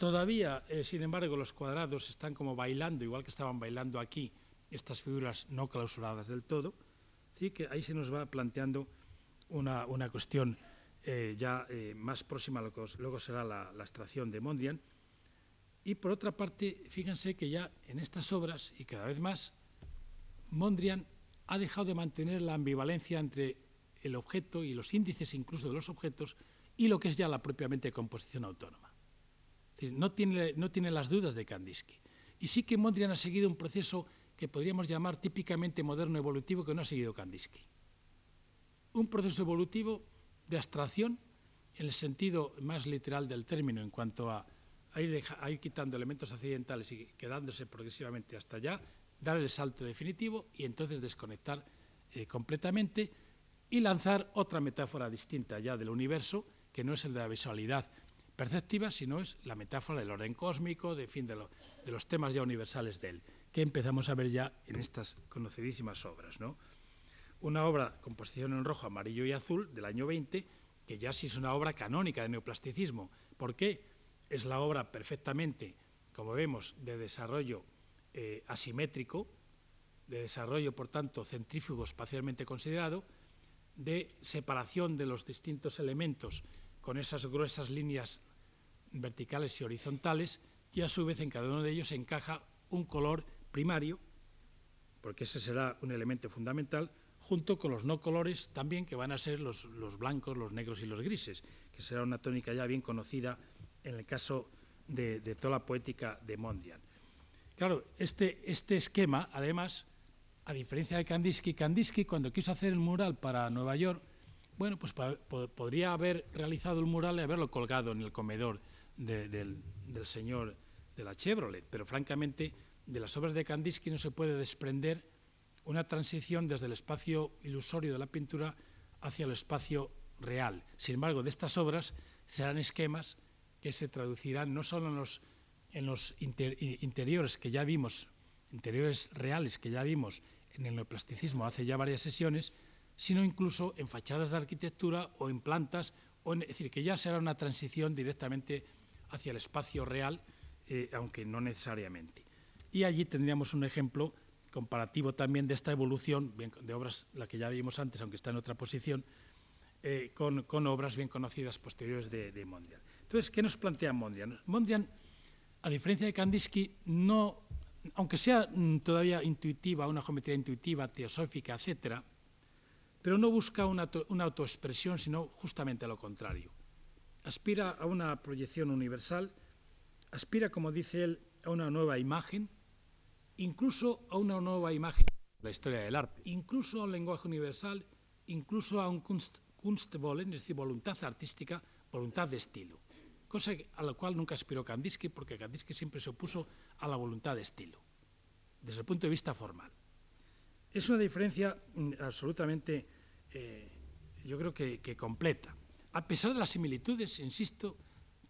Todavía, eh, sin embargo, los cuadrados están como bailando, igual que estaban bailando aquí estas figuras no clausuradas del todo, ¿sí? que ahí se nos va planteando una, cuestión eh, ya eh, más próxima a lo que luego será la, la, extracción de Mondrian. Y por otra parte, fíjense que ya en estas obras, y cada vez más, Mondrian ha dejado de mantener la ambivalencia entre el objeto y los índices incluso de los objetos y lo que es ya la propiamente composición autónoma no tiene, no tiene las dudas de Kandinsky. Y sí que Mondrian ha seguido un proceso que podríamos llamar típicamente moderno evolutivo que no ha seguido Kandinsky. Un proceso evolutivo de abstracción en el sentido más literal del término en cuanto a, ir, quitando elementos accidentales y quedándose progresivamente hasta allá, dar el salto definitivo y entonces desconectar eh, completamente y lanzar otra metáfora distinta ya del universo, que no es el de la visualidad, perceptiva, sino es la metáfora del orden cósmico, de, fin, de, los temas ya universales de él, que empezamos a ver ya en estas conocidísimas obras. ¿no? Una obra, composición en rojo, amarillo y azul, del año 20, que ya sí es una obra canónica de neoplasticismo. ¿Por qué? Es la obra perfectamente, como vemos, de desarrollo eh, asimétrico, de desarrollo, por tanto, centrífugo espacialmente considerado, de separación de los distintos elementos con esas gruesas líneas verticales y horizontales, y a su vez en cada uno de ellos encaja un color primario, porque ese será un elemento fundamental, junto con los no colores también, que van a ser los, blancos, los negros y los grises, que será una tónica ya bien conocida en el caso de, toda la poética de Mondrian. Claro, este, este esquema, además, a diferencia de Kandinsky, Kandinsky cuando quiso hacer el mural para Nueva York, bueno, pues podría haber realizado el mural y haberlo colgado en el comedor del, del, señor de la Chevrolet, pero francamente de las obras de Kandinsky no se puede desprender una transición desde el espacio ilusorio de la pintura hacia el espacio real. Sin embargo, de estas obras serán esquemas que se traducirán no solo en los, en los interiores que ya vimos, interiores reales que ya vimos en el neoplasticismo hace ya varias sesiones, sino incluso en fachadas de arquitectura o en plantas, o es decir, que ya será una transición directamente hacia el espacio real, eh, aunque no necesariamente. Y allí tendríamos un ejemplo comparativo también de esta evolución de obras, la que ya vimos antes, aunque está en otra posición, eh, con, obras bien conocidas posteriores de, Mondrian. Entonces, ¿qué nos plantea Mondrian? Mondrian, a diferencia de Kandinsky, no, aunque sea mm, todavía intuitiva, una geometría intuitiva, teosófica, etcétera, pero no busca una, una autoexpresión, sino justamente lo contrario. Aspira a una proyección universal, aspira, como dice él, a una nueva imagen, incluso a una nueva imagen. De la historia del arte, incluso a un lenguaje universal, incluso a un Kunst, Kunstwollen, es decir, voluntad artística, voluntad de estilo, cosa a la cual nunca aspiró Kandinsky, porque Kandinsky siempre se opuso a la voluntad de estilo, desde el punto de vista formal. Es una diferencia mm, absolutamente, eh, yo creo que, que completa, a pesar de las similitudes, insisto,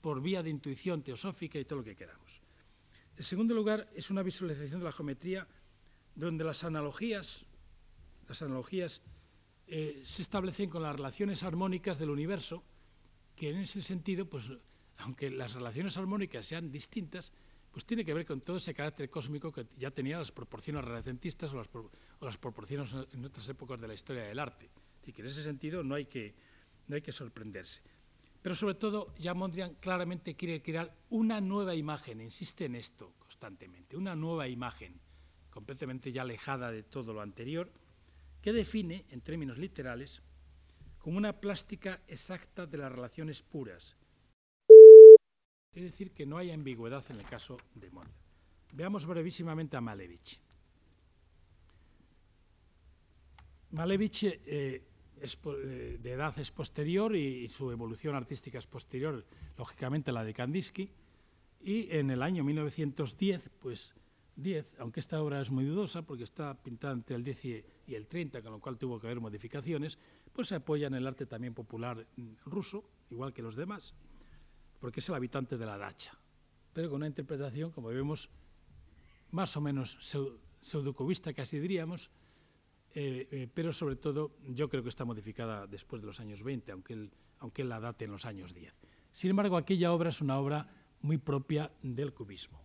por vía de intuición teosófica y todo lo que queramos. En segundo lugar, es una visualización de la geometría donde las analogías, las analogías eh, se establecen con las relaciones armónicas del universo, que en ese sentido, pues, aunque las relaciones armónicas sean distintas, pues tiene que ver con todo ese carácter cósmico que ya tenía las proporciones renacentistas o las, proporciones en otras épocas de la historia del arte. Y que en ese sentido no hay que, no hay que sorprenderse. Pero sobre todo, ya Mondrian claramente quiere crear una nueva imagen, insiste en esto constantemente, una nueva imagen, completamente ya alejada de todo lo anterior, que define, en términos literales, como una plástica exacta de las relaciones puras. Es decir, que no hay ambigüedad en el caso de Mondrian. Veamos brevísimamente a Malevich. Malevich eh, eh, de edad es posterior y, su evolución artística es posterior, lógicamente, la de Kandinsky. Y en el año 1910, pues 10, aunque esta obra es muy dudosa porque está pintada entre el 10 y el 30, con lo cual tuvo que haber modificaciones, pues se apoya en el arte también popular ruso, igual que los demás, porque es el habitante de la dacha, pero con una interpretación, como vemos, más o menos pseudocubista, casi diríamos, eh, eh, pero sobre todo yo creo que está modificada después de los años 20, aunque él, aunque la date en los años 10. Sin embargo, aquella obra es una obra muy propia del cubismo,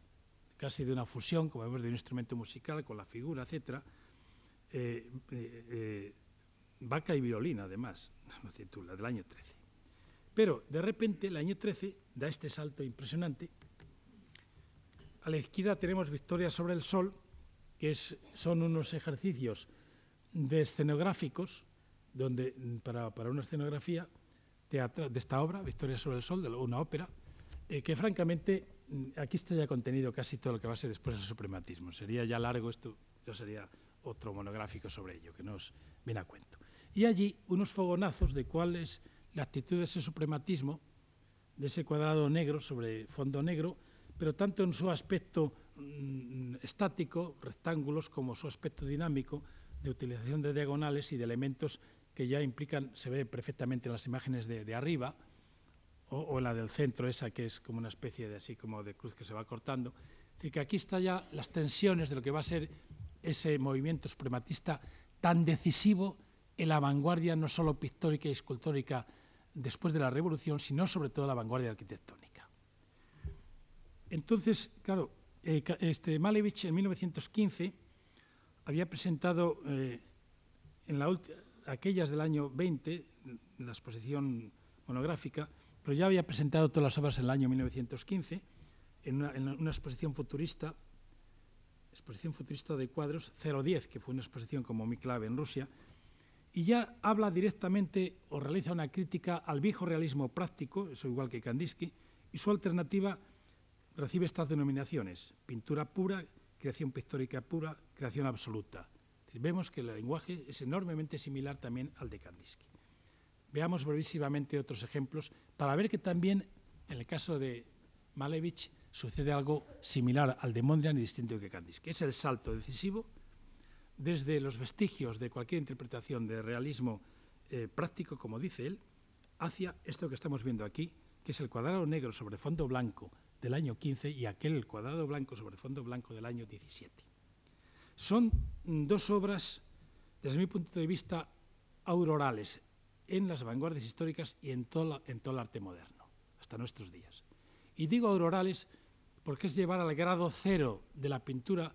casi de una fusión, como vemos, de un instrumento musical con la figura, etc. Eh, vaca y violín, además, lo titula, del año 13. Pero de repente, el año 13 da este salto impresionante. A la izquierda tenemos Victoria sobre el Sol, que es, son unos ejercicios de escenográficos, donde para, una escenografía de esta obra, Victoria sobre el Sol, de una ópera, eh, que francamente mm, aquí está ya contenido casi todo lo que va a ser después el suprematismo. Sería ya largo esto, ya sería otro monográfico sobre ello, que nos viene a cuento. Y allí unos fogonazos de cuál es la actitud de ese suprematismo, de ese cuadrado negro sobre fondo negro, pero tanto en su aspecto mm, estático, rectángulos, como su aspecto dinámico, de utilización de diagonales y de elementos que ya implican, se ve perfectamente en las imágenes de, arriba, o, en la del centro, esa que es como una especie de así como de cruz que se va cortando. Es decir, que aquí está ya las tensiones de lo que va a ser ese movimiento suprematista tan decisivo en la vanguardia no solo pictórica y escultórica después de la Revolución, sino sobre todo la vanguardia arquitectónica. Entonces, claro, eh, este Malevich en 1915 había presentado eh, en la aquellas del año 20, la exposición monográfica, pero ya había presentado todas las obras en el año 1915 en una, en una exposición futurista, exposición futurista de cuadros 010, que fue una exposición como muy clave en Rusia, y ya habla directamente o realiza una crítica al viejo realismo práctico, eso igual que Kandinsky, y su alternativa recibe estas denominaciones, pintura pura, creación pictórica pura, creación absoluta. Vemos que el lenguaje es enormemente similar también al de Kandinsky. Veamos brevísimamente otros ejemplos para ver que también en el caso de Malevich sucede algo similar al de Mondrian y distinto que Kandinsky. Es el salto decisivo desde los vestigios de cualquier interpretación de realismo eh, práctico, como dice él, hacia esto que estamos viendo aquí, que es el cuadrado negro sobre fondo blanco del año 15 y aquel el cuadrado blanco sobre fondo blanco del año 17. Son dos obras, desde mi punto de vista, aurorales en las vanguardias históricas y en todo, en todo el arte moderno, hasta nuestros días. Y digo aurorales porque es llevar al grado cero de la pintura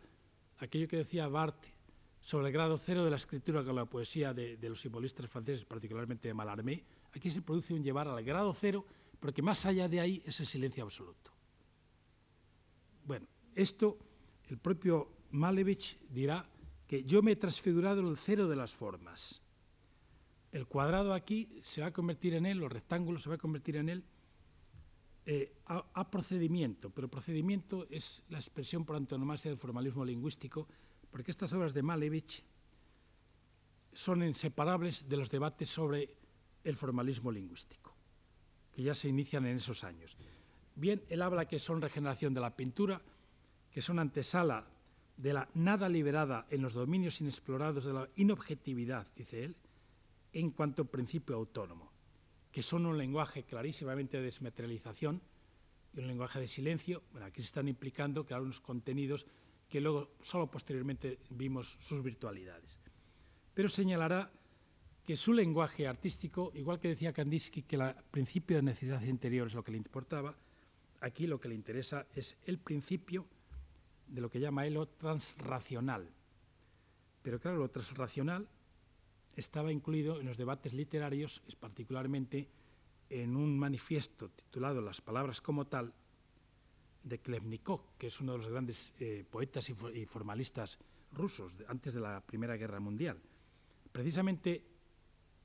aquello que decía Barthes sobre el grado cero de la escritura con la poesía de, de, los simbolistas franceses, particularmente de Mallarmé, aquí se produce un llevar al grado cero, porque más allá de ahí es el silencio absoluto. Bueno, esto el propio Malevich dirá que yo me he transfigurado en el cero de las formas. El cuadrado aquí se va a convertir en él, los rectángulos se va a convertir en él eh, a, a procedimiento, pero procedimiento es la expresión por antonomasia del formalismo lingüístico porque estas obras de Malevich son inseparables de los debates sobre el formalismo lingüístico, que ya se inician en esos años. Bien, él habla que son regeneración de la pintura, que son antesala de la nada liberada en los dominios inexplorados de la inobjetividad, dice él, en cuanto principio autónomo, que son un lenguaje clarísimamente de desmaterialización y un lenguaje de silencio. Bueno, aquí se están implicando crear unos contenidos que luego solo posteriormente vimos sus virtualidades. Pero señalará que su lenguaje artístico, igual que decía Kandinsky que el principio de necesidad interior es lo que le importaba, aquí lo que le interesa es el principio de lo que llama él lo transracional. Pero claro, lo transracional estaba incluido en los debates literarios, particularmente en un manifiesto titulado Las palabras como tal, de Klevnikov, que es uno de los grandes eh, poetas y, formalistas rusos antes de la Primera Guerra Mundial. Precisamente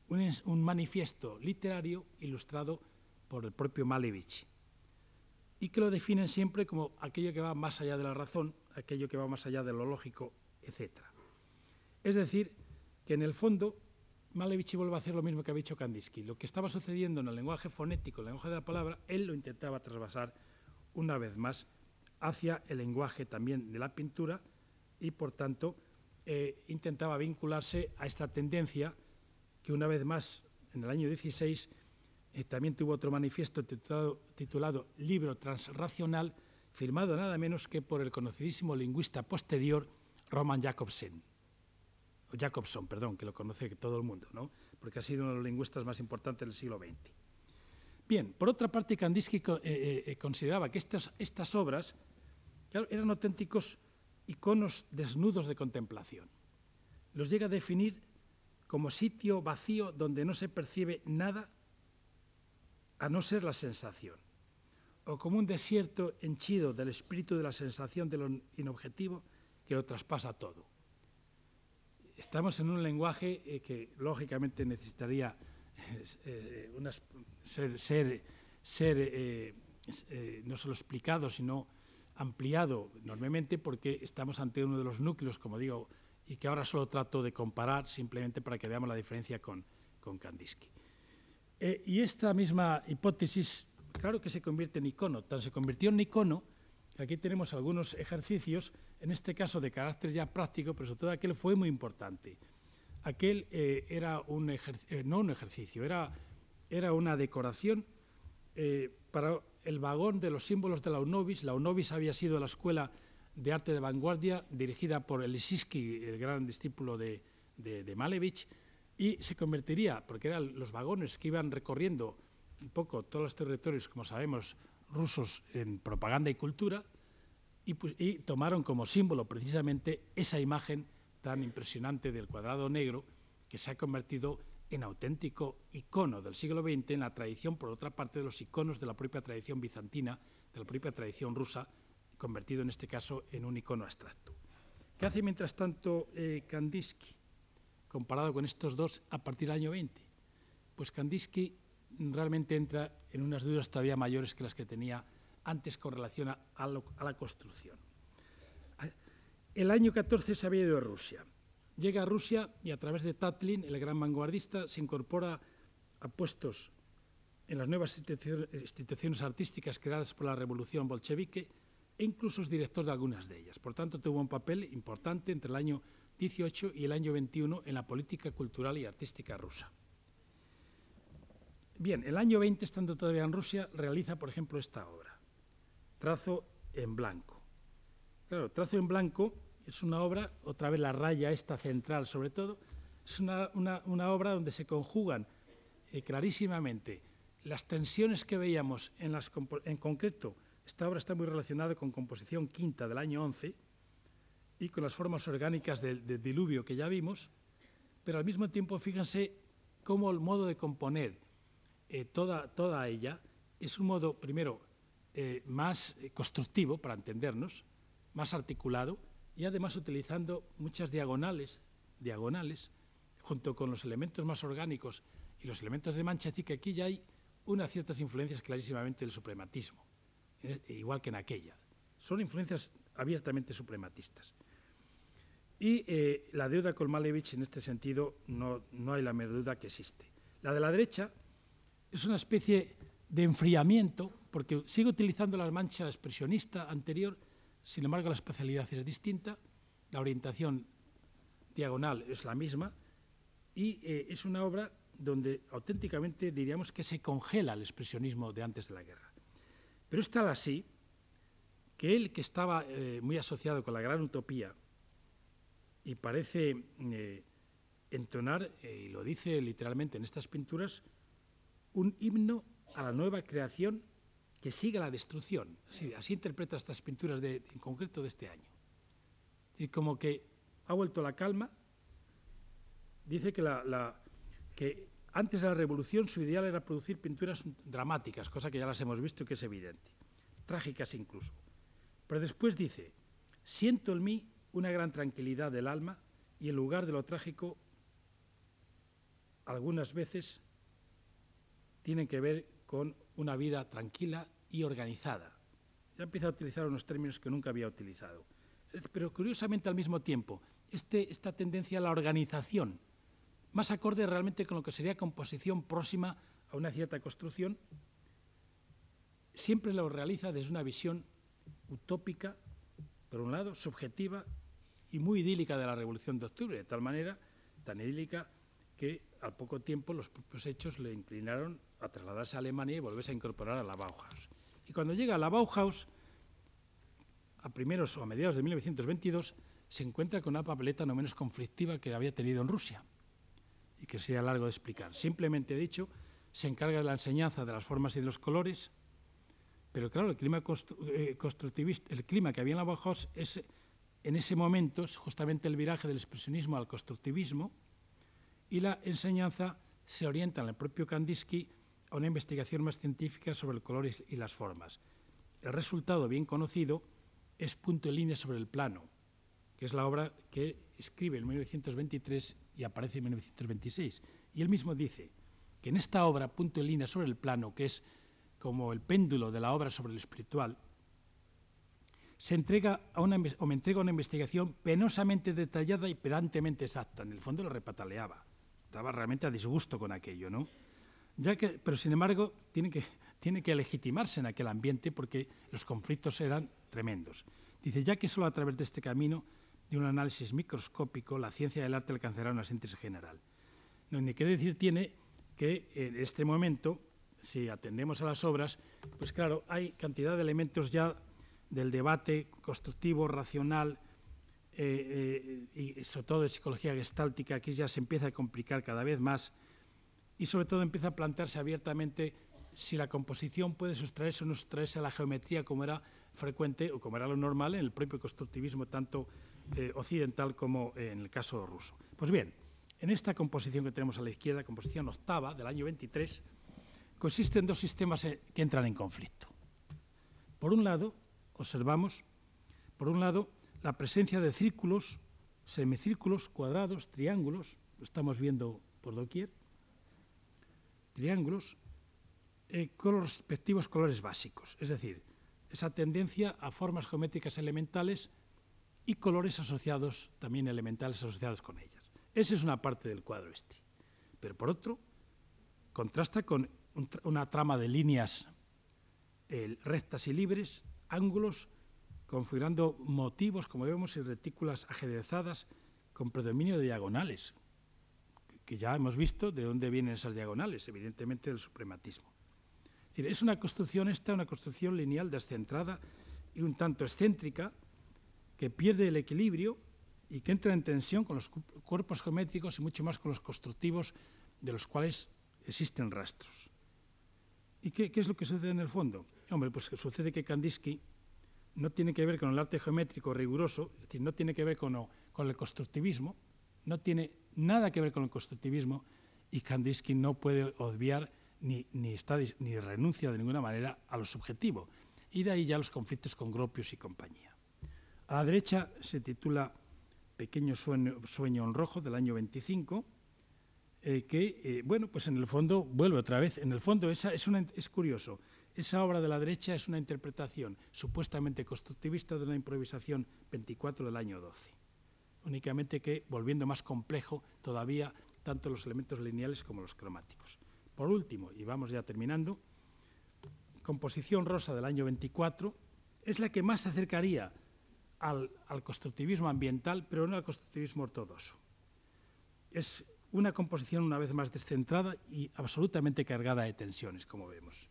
un, manifiesto literario ilustrado por el propio Malevich y que lo definen siempre como aquello que va más allá de la razón, aquello que va más allá de lo lógico, etc. Es decir, que en el fondo Malevich vuelve a hacer lo mismo que había dicho Kandinsky. Lo que estaba sucediendo en el lenguaje fonético, el lenguaje de la palabra, él lo intentaba trasvasar una vez más hacia el lenguaje también de la pintura y, por tanto, eh, intentaba vincularse a esta tendencia que una vez más, en el año 16, eh, también tuvo otro manifiesto titulado, Libro Transracional, firmado nada menos que por el conocidísimo lingüista posterior Roman Jacobsen, Jacobson, perdón, que lo conoce todo el mundo, ¿no? porque ha sido uno de los lingüistas más importantes del siglo XX. Bien, por otra parte, Kandinsky eh, eh, consideraba que estas, estas obras eran auténticos iconos desnudos de contemplación. Los llega a definir como sitio vacío donde no se percibe nada a no ser la sensación, o como un desierto henchido del espíritu de la sensación de lo inobjetivo que lo traspasa todo. Estamos en un lenguaje eh, que lógicamente necesitaría eh, ser, eh, no solo explicado, sino ampliado enormemente porque estamos ante uno de los núcleos, como digo, y que ahora solo trato de comparar simplemente para que veamos la diferencia con, con Kandinsky. Eh, y esta misma hipótesis, claro que se convierte en icono, tan se convirtió en icono aquí tenemos algunos ejercicios, en este caso de carácter ya práctico, pero sobre todo aquel fue muy importante aquel eh, era un eh, no un ejercicio, era, era una decoración para el vagón de los símbolos de la UNOVIS. La UNOVIS había sido la escuela de arte de vanguardia dirigida por Elisiski, el gran discípulo de Malevich, y se convertiría, porque eran los vagones que iban recorriendo un poco todos los territorios, como sabemos, rusos en propaganda y cultura, y, pues, tomaron como símbolo precisamente esa imagen tan impresionante del cuadrado negro que se ha convertido en auténtico icono del siglo XX en la tradición, por otra parte, de los iconos de la propia tradición bizantina, de la propia tradición rusa, convertido en este caso en un icono abstracto. ¿Qué hace mientras tanto eh, Kandinsky comparado con estos dos a partir del año 20? Pues Kandinsky realmente entra en unas dudas todavía mayores que las que tenía antes con relación a, la construcción. El año 14 se había ido a Rusia. Llega a Rusia y a través de Tatlin, el gran vanguardista, se incorpora a puestos en las nuevas instituciones artísticas creadas por la revolución bolchevique e incluso es director de algunas de ellas. Por tanto, tuvo un papel importante entre el año 18 y el año 21 en la política cultural y artística rusa. Bien, el año 20, estando todavía en Rusia, realiza, por ejemplo, esta obra, Trazo en blanco. Claro, Trazo en blanco es una obra, otra vez la raya esta central sobre todo, es una, una, una obra donde se conjugan eh, clarísimamente las tensiones que veíamos en, las, en concreto esta obra está muy relacionada con composición quinta del año 11 y con las formas orgánicas del, diluvio que ya vimos, pero al mismo tiempo fíjense cómo el modo de componer eh, toda, toda ella es un modo, primero, eh, más constructivo, para entendernos, más articulado, y además utilizando muchas diagonales, diagonales, junto con los elementos más orgánicos y los elementos de mancha, así que aquí ya hay unas ciertas influencias clarísimamente del suprematismo igual que en aquella. Son influencias abiertamente suprematistas. Y eh, la deuda con Malevich, en este sentido, no, no hay la menor duda que existe. La de la derecha es una especie de enfriamiento, porque sigue utilizando la mancha expresionista anterior, sin embargo la especialidad es distinta, la orientación diagonal es la misma, y eh, es una obra donde auténticamente diríamos que se congela el expresionismo de antes de la guerra. Pero es tal así que él, que estaba eh, muy asociado con la gran utopía y parece eh, entonar, eh, y lo dice literalmente en estas pinturas, un himno a la nueva creación que sigue la destrucción. Así, interpreta estas pinturas de, en concreto de este año. Y como que ha vuelto la calma, dice que, que antes de la revolución su ideal era producir pinturas dramáticas, cosa que ya las hemos visto y que es evidente, trágicas incluso. Pero después dice, siento en mí una gran tranquilidad del alma y en lugar de lo trágico, algunas veces tienen que ver con una vida tranquila y organizada. Ya empieza a utilizar unos términos que nunca había utilizado. Pero curiosamente al mismo tiempo, este, esta tendencia a la organización más acorde realmente con lo que sería composición próxima a una cierta construcción, siempre lo realiza desde una visión utópica, por un lado, subjetiva y muy idílica de la Revolución de Octubre, de tal manera, tan idílica, que al poco tiempo los propios hechos le inclinaron a trasladarse a Alemania y volverse a incorporar a la Bauhaus. Y cuando llega a la Bauhaus, a primeros o a mediados de 1922, se encuentra con una papeleta no menos conflictiva que había tenido en Rusia y que sería largo de explicar. Simplemente dicho, se encarga de la enseñanza de las formas y de los colores, pero claro, el clima eh, constructivista, el clima que había en la Bauhaus es, en ese momento justamente el viraje del expresionismo al constructivismo y la enseñanza se orienta en el propio Kandinsky a una investigación más científica sobre el color y las formas. El resultado bien conocido es Punto en línea sobre el plano, que es la obra que escribe en 1923 y aparece en 1926. Y él mismo dice que en esta obra, punto en línea sobre el plano, que es como el péndulo de la obra sobre el espiritual, se entrega a una, o me entrega una investigación penosamente detallada y pedantemente exacta. En el fondo lo repataleaba. Estaba realmente a disgusto con aquello, ¿no? Ya que, pero sin embargo, tiene que, tiene que legitimarse en aquel ambiente porque los conflictos eran tremendos. Dice, ya que solo a través de este camino de un análisis microscópico, la ciencia del arte alcanzará una síntesis general. No, ni qué decir tiene que en este momento, si atendemos a las obras, pues claro, hay cantidad de elementos ya del debate constructivo, racional, eh, eh, y sobre todo de psicología gestáltica, aquí ya se empieza a complicar cada vez más y sobre todo empieza a plantearse abiertamente si la composición puede sustraerse o no sustraerse a la geometría como era frecuente o como era lo normal en el propio constructivismo tanto eh, occidental como en el caso ruso. Pues bien, en esta composición que tenemos a la izquierda, composición octava del año 23, consiste en dos sistemas eh, que entran en conflicto. Por un lado, observamos, por un lado, la presencia de círculos, semicírculos, cuadrados, triángulos, lo estamos viendo por doquier, triángulos, eh, con los respectivos colores básicos, es decir, esa tendencia a formas geométricas elementales y colores asociados, también elementales asociados con ellas. Esa es una parte del cuadro este. Pero por otro, contrasta con una trama de líneas rectas y libres, ángulos, configurando motivos, como vemos, y retículas ajedrezadas con predominio de diagonales, que ya hemos visto de dónde vienen esas diagonales, evidentemente del suprematismo. Es, decir, es una construcción esta, una construcción lineal descentrada y un tanto excéntrica, que pierde el equilibrio y que entra en tensión con los cuerpos geométricos y mucho más con los constructivos de los cuales existen rastros. ¿Y qué, es lo que sucede en el fondo? Hombre, pues sucede que Kandinsky no tiene que ver con el arte geométrico riguroso, es decir, no tiene que ver con, el constructivismo, no tiene nada que ver con el constructivismo y Kandinsky no puede obviar ni, ni, está, ni renuncia de ninguna manera a lo subjetivo. Y de ahí ya los conflictos con Gropius y compañía. A la derecha se titula Pequeño sueño en rojo del año 25, eh, que, eh, bueno, pues en el fondo, vuelve otra vez, en el fondo esa es, es curioso, esa obra de la derecha es una interpretación supuestamente constructivista de una improvisación 24 del año 12, únicamente que volviendo más complejo todavía tanto los elementos lineales como los cromáticos. Por último, y vamos ya terminando, composición rosa del año 24 es la que más se acercaría al, al constructivismo ambiental, pero no al constructivismo ortodoxo. Es una composición una vez más descentrada y absolutamente cargada de tensiones, como vemos.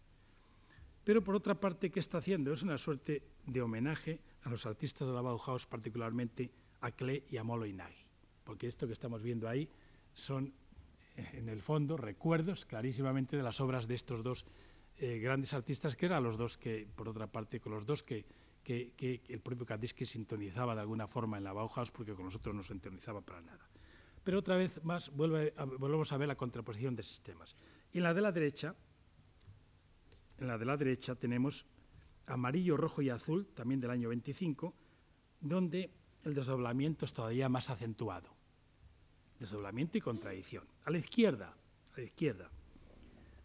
Pero por otra parte, ¿qué está haciendo? Es una suerte de homenaje a los artistas de la Bauhaus, particularmente a Klee y a Molo Inagi, porque esto que estamos viendo ahí son en el fondo, recuerdos clarísimamente de las obras de estos dos eh, grandes artistas, que eran los dos que, por otra parte, con los dos que, que, que el propio Kandinsky sintonizaba de alguna forma en la Bauhaus, porque con nosotros no sintonizaba para nada. Pero otra vez más volvemos a ver la contraposición de sistemas. En la de la derecha, en la de la derecha tenemos amarillo, rojo y azul, también del año 25, donde el desdoblamiento es todavía más acentuado desdoblamiento y contradicción. A la izquierda, a la izquierda,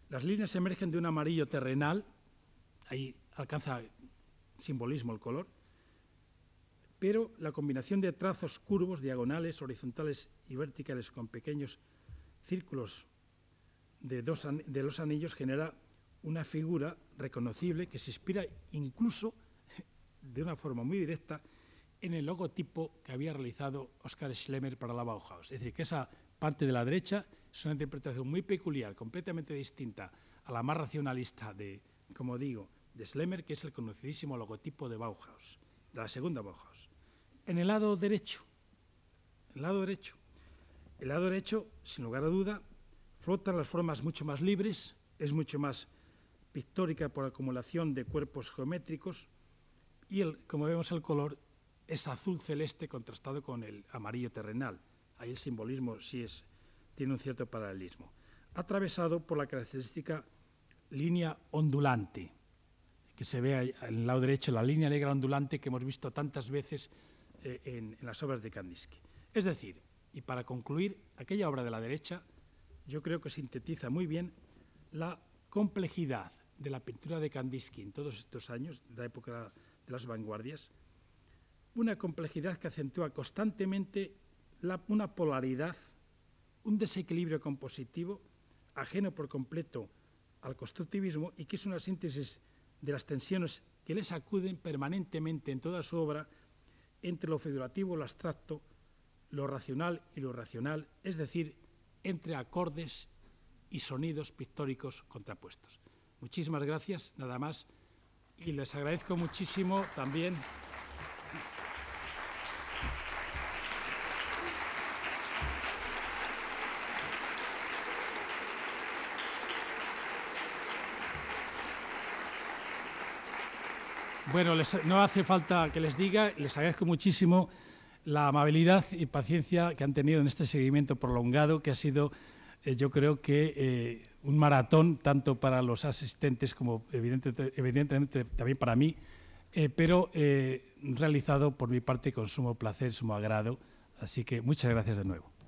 las líneas emergen de un amarillo terrenal, ahí alcanza simbolismo el color, pero la combinación de trazos curvos, diagonales, horizontales y verticales con pequeños círculos de, los anillos genera una figura reconocible que se inspira incluso de una forma muy directa en el logotipo que había realizado Oscar Schlemmer para la Bauhaus. Es decir, que esa parte de la derecha es una interpretación muy peculiar, completamente distinta a la más racionalista de, como digo, de Schlemmer, que es el conocidísimo logotipo de Bauhaus, de la segunda Bauhaus. En el lado derecho, el lado derecho, el lado derecho, sin lugar a duda, flotan las formas mucho más libres, es mucho más pictórica por acumulación de cuerpos geométricos y, el, como vemos, el color es azul celeste contrastado con el amarillo terrenal. Ahí el simbolismo sí es, tiene un cierto paralelismo. Atravesado por la característica línea ondulante, que se ve en el lado derecho, la línea negra ondulante que hemos visto tantas veces eh, en, las obras de Kandinsky. Es decir, y para concluir, aquella obra de la derecha yo creo que sintetiza muy bien la complejidad de la pintura de Kandinsky en todos estos años, de la época de las vanguardias, una complejidad que acentúa constantemente una polaridad, un desequilibrio compositivo ajeno por completo al constructivismo y que es una síntesis de las tensiones que le sacuden permanentemente en toda su obra entre lo figurativo, lo abstracto, lo racional y lo irracional, es decir, entre acordes y sonidos pictóricos contrapuestos. Muchísimas gracias, nada más, y les agradezco muchísimo también. Bueno, no hace falta que les diga, les agradezco muchísimo la amabilidad y paciencia que han tenido en este seguimiento prolongado, que ha sido, eh, yo creo que, eh, un maratón tanto para los asistentes como evidentemente también para mí, eh, pero realizado por mi parte con sumo placer, sumo agrado. Así que muchas gracias de nuevo.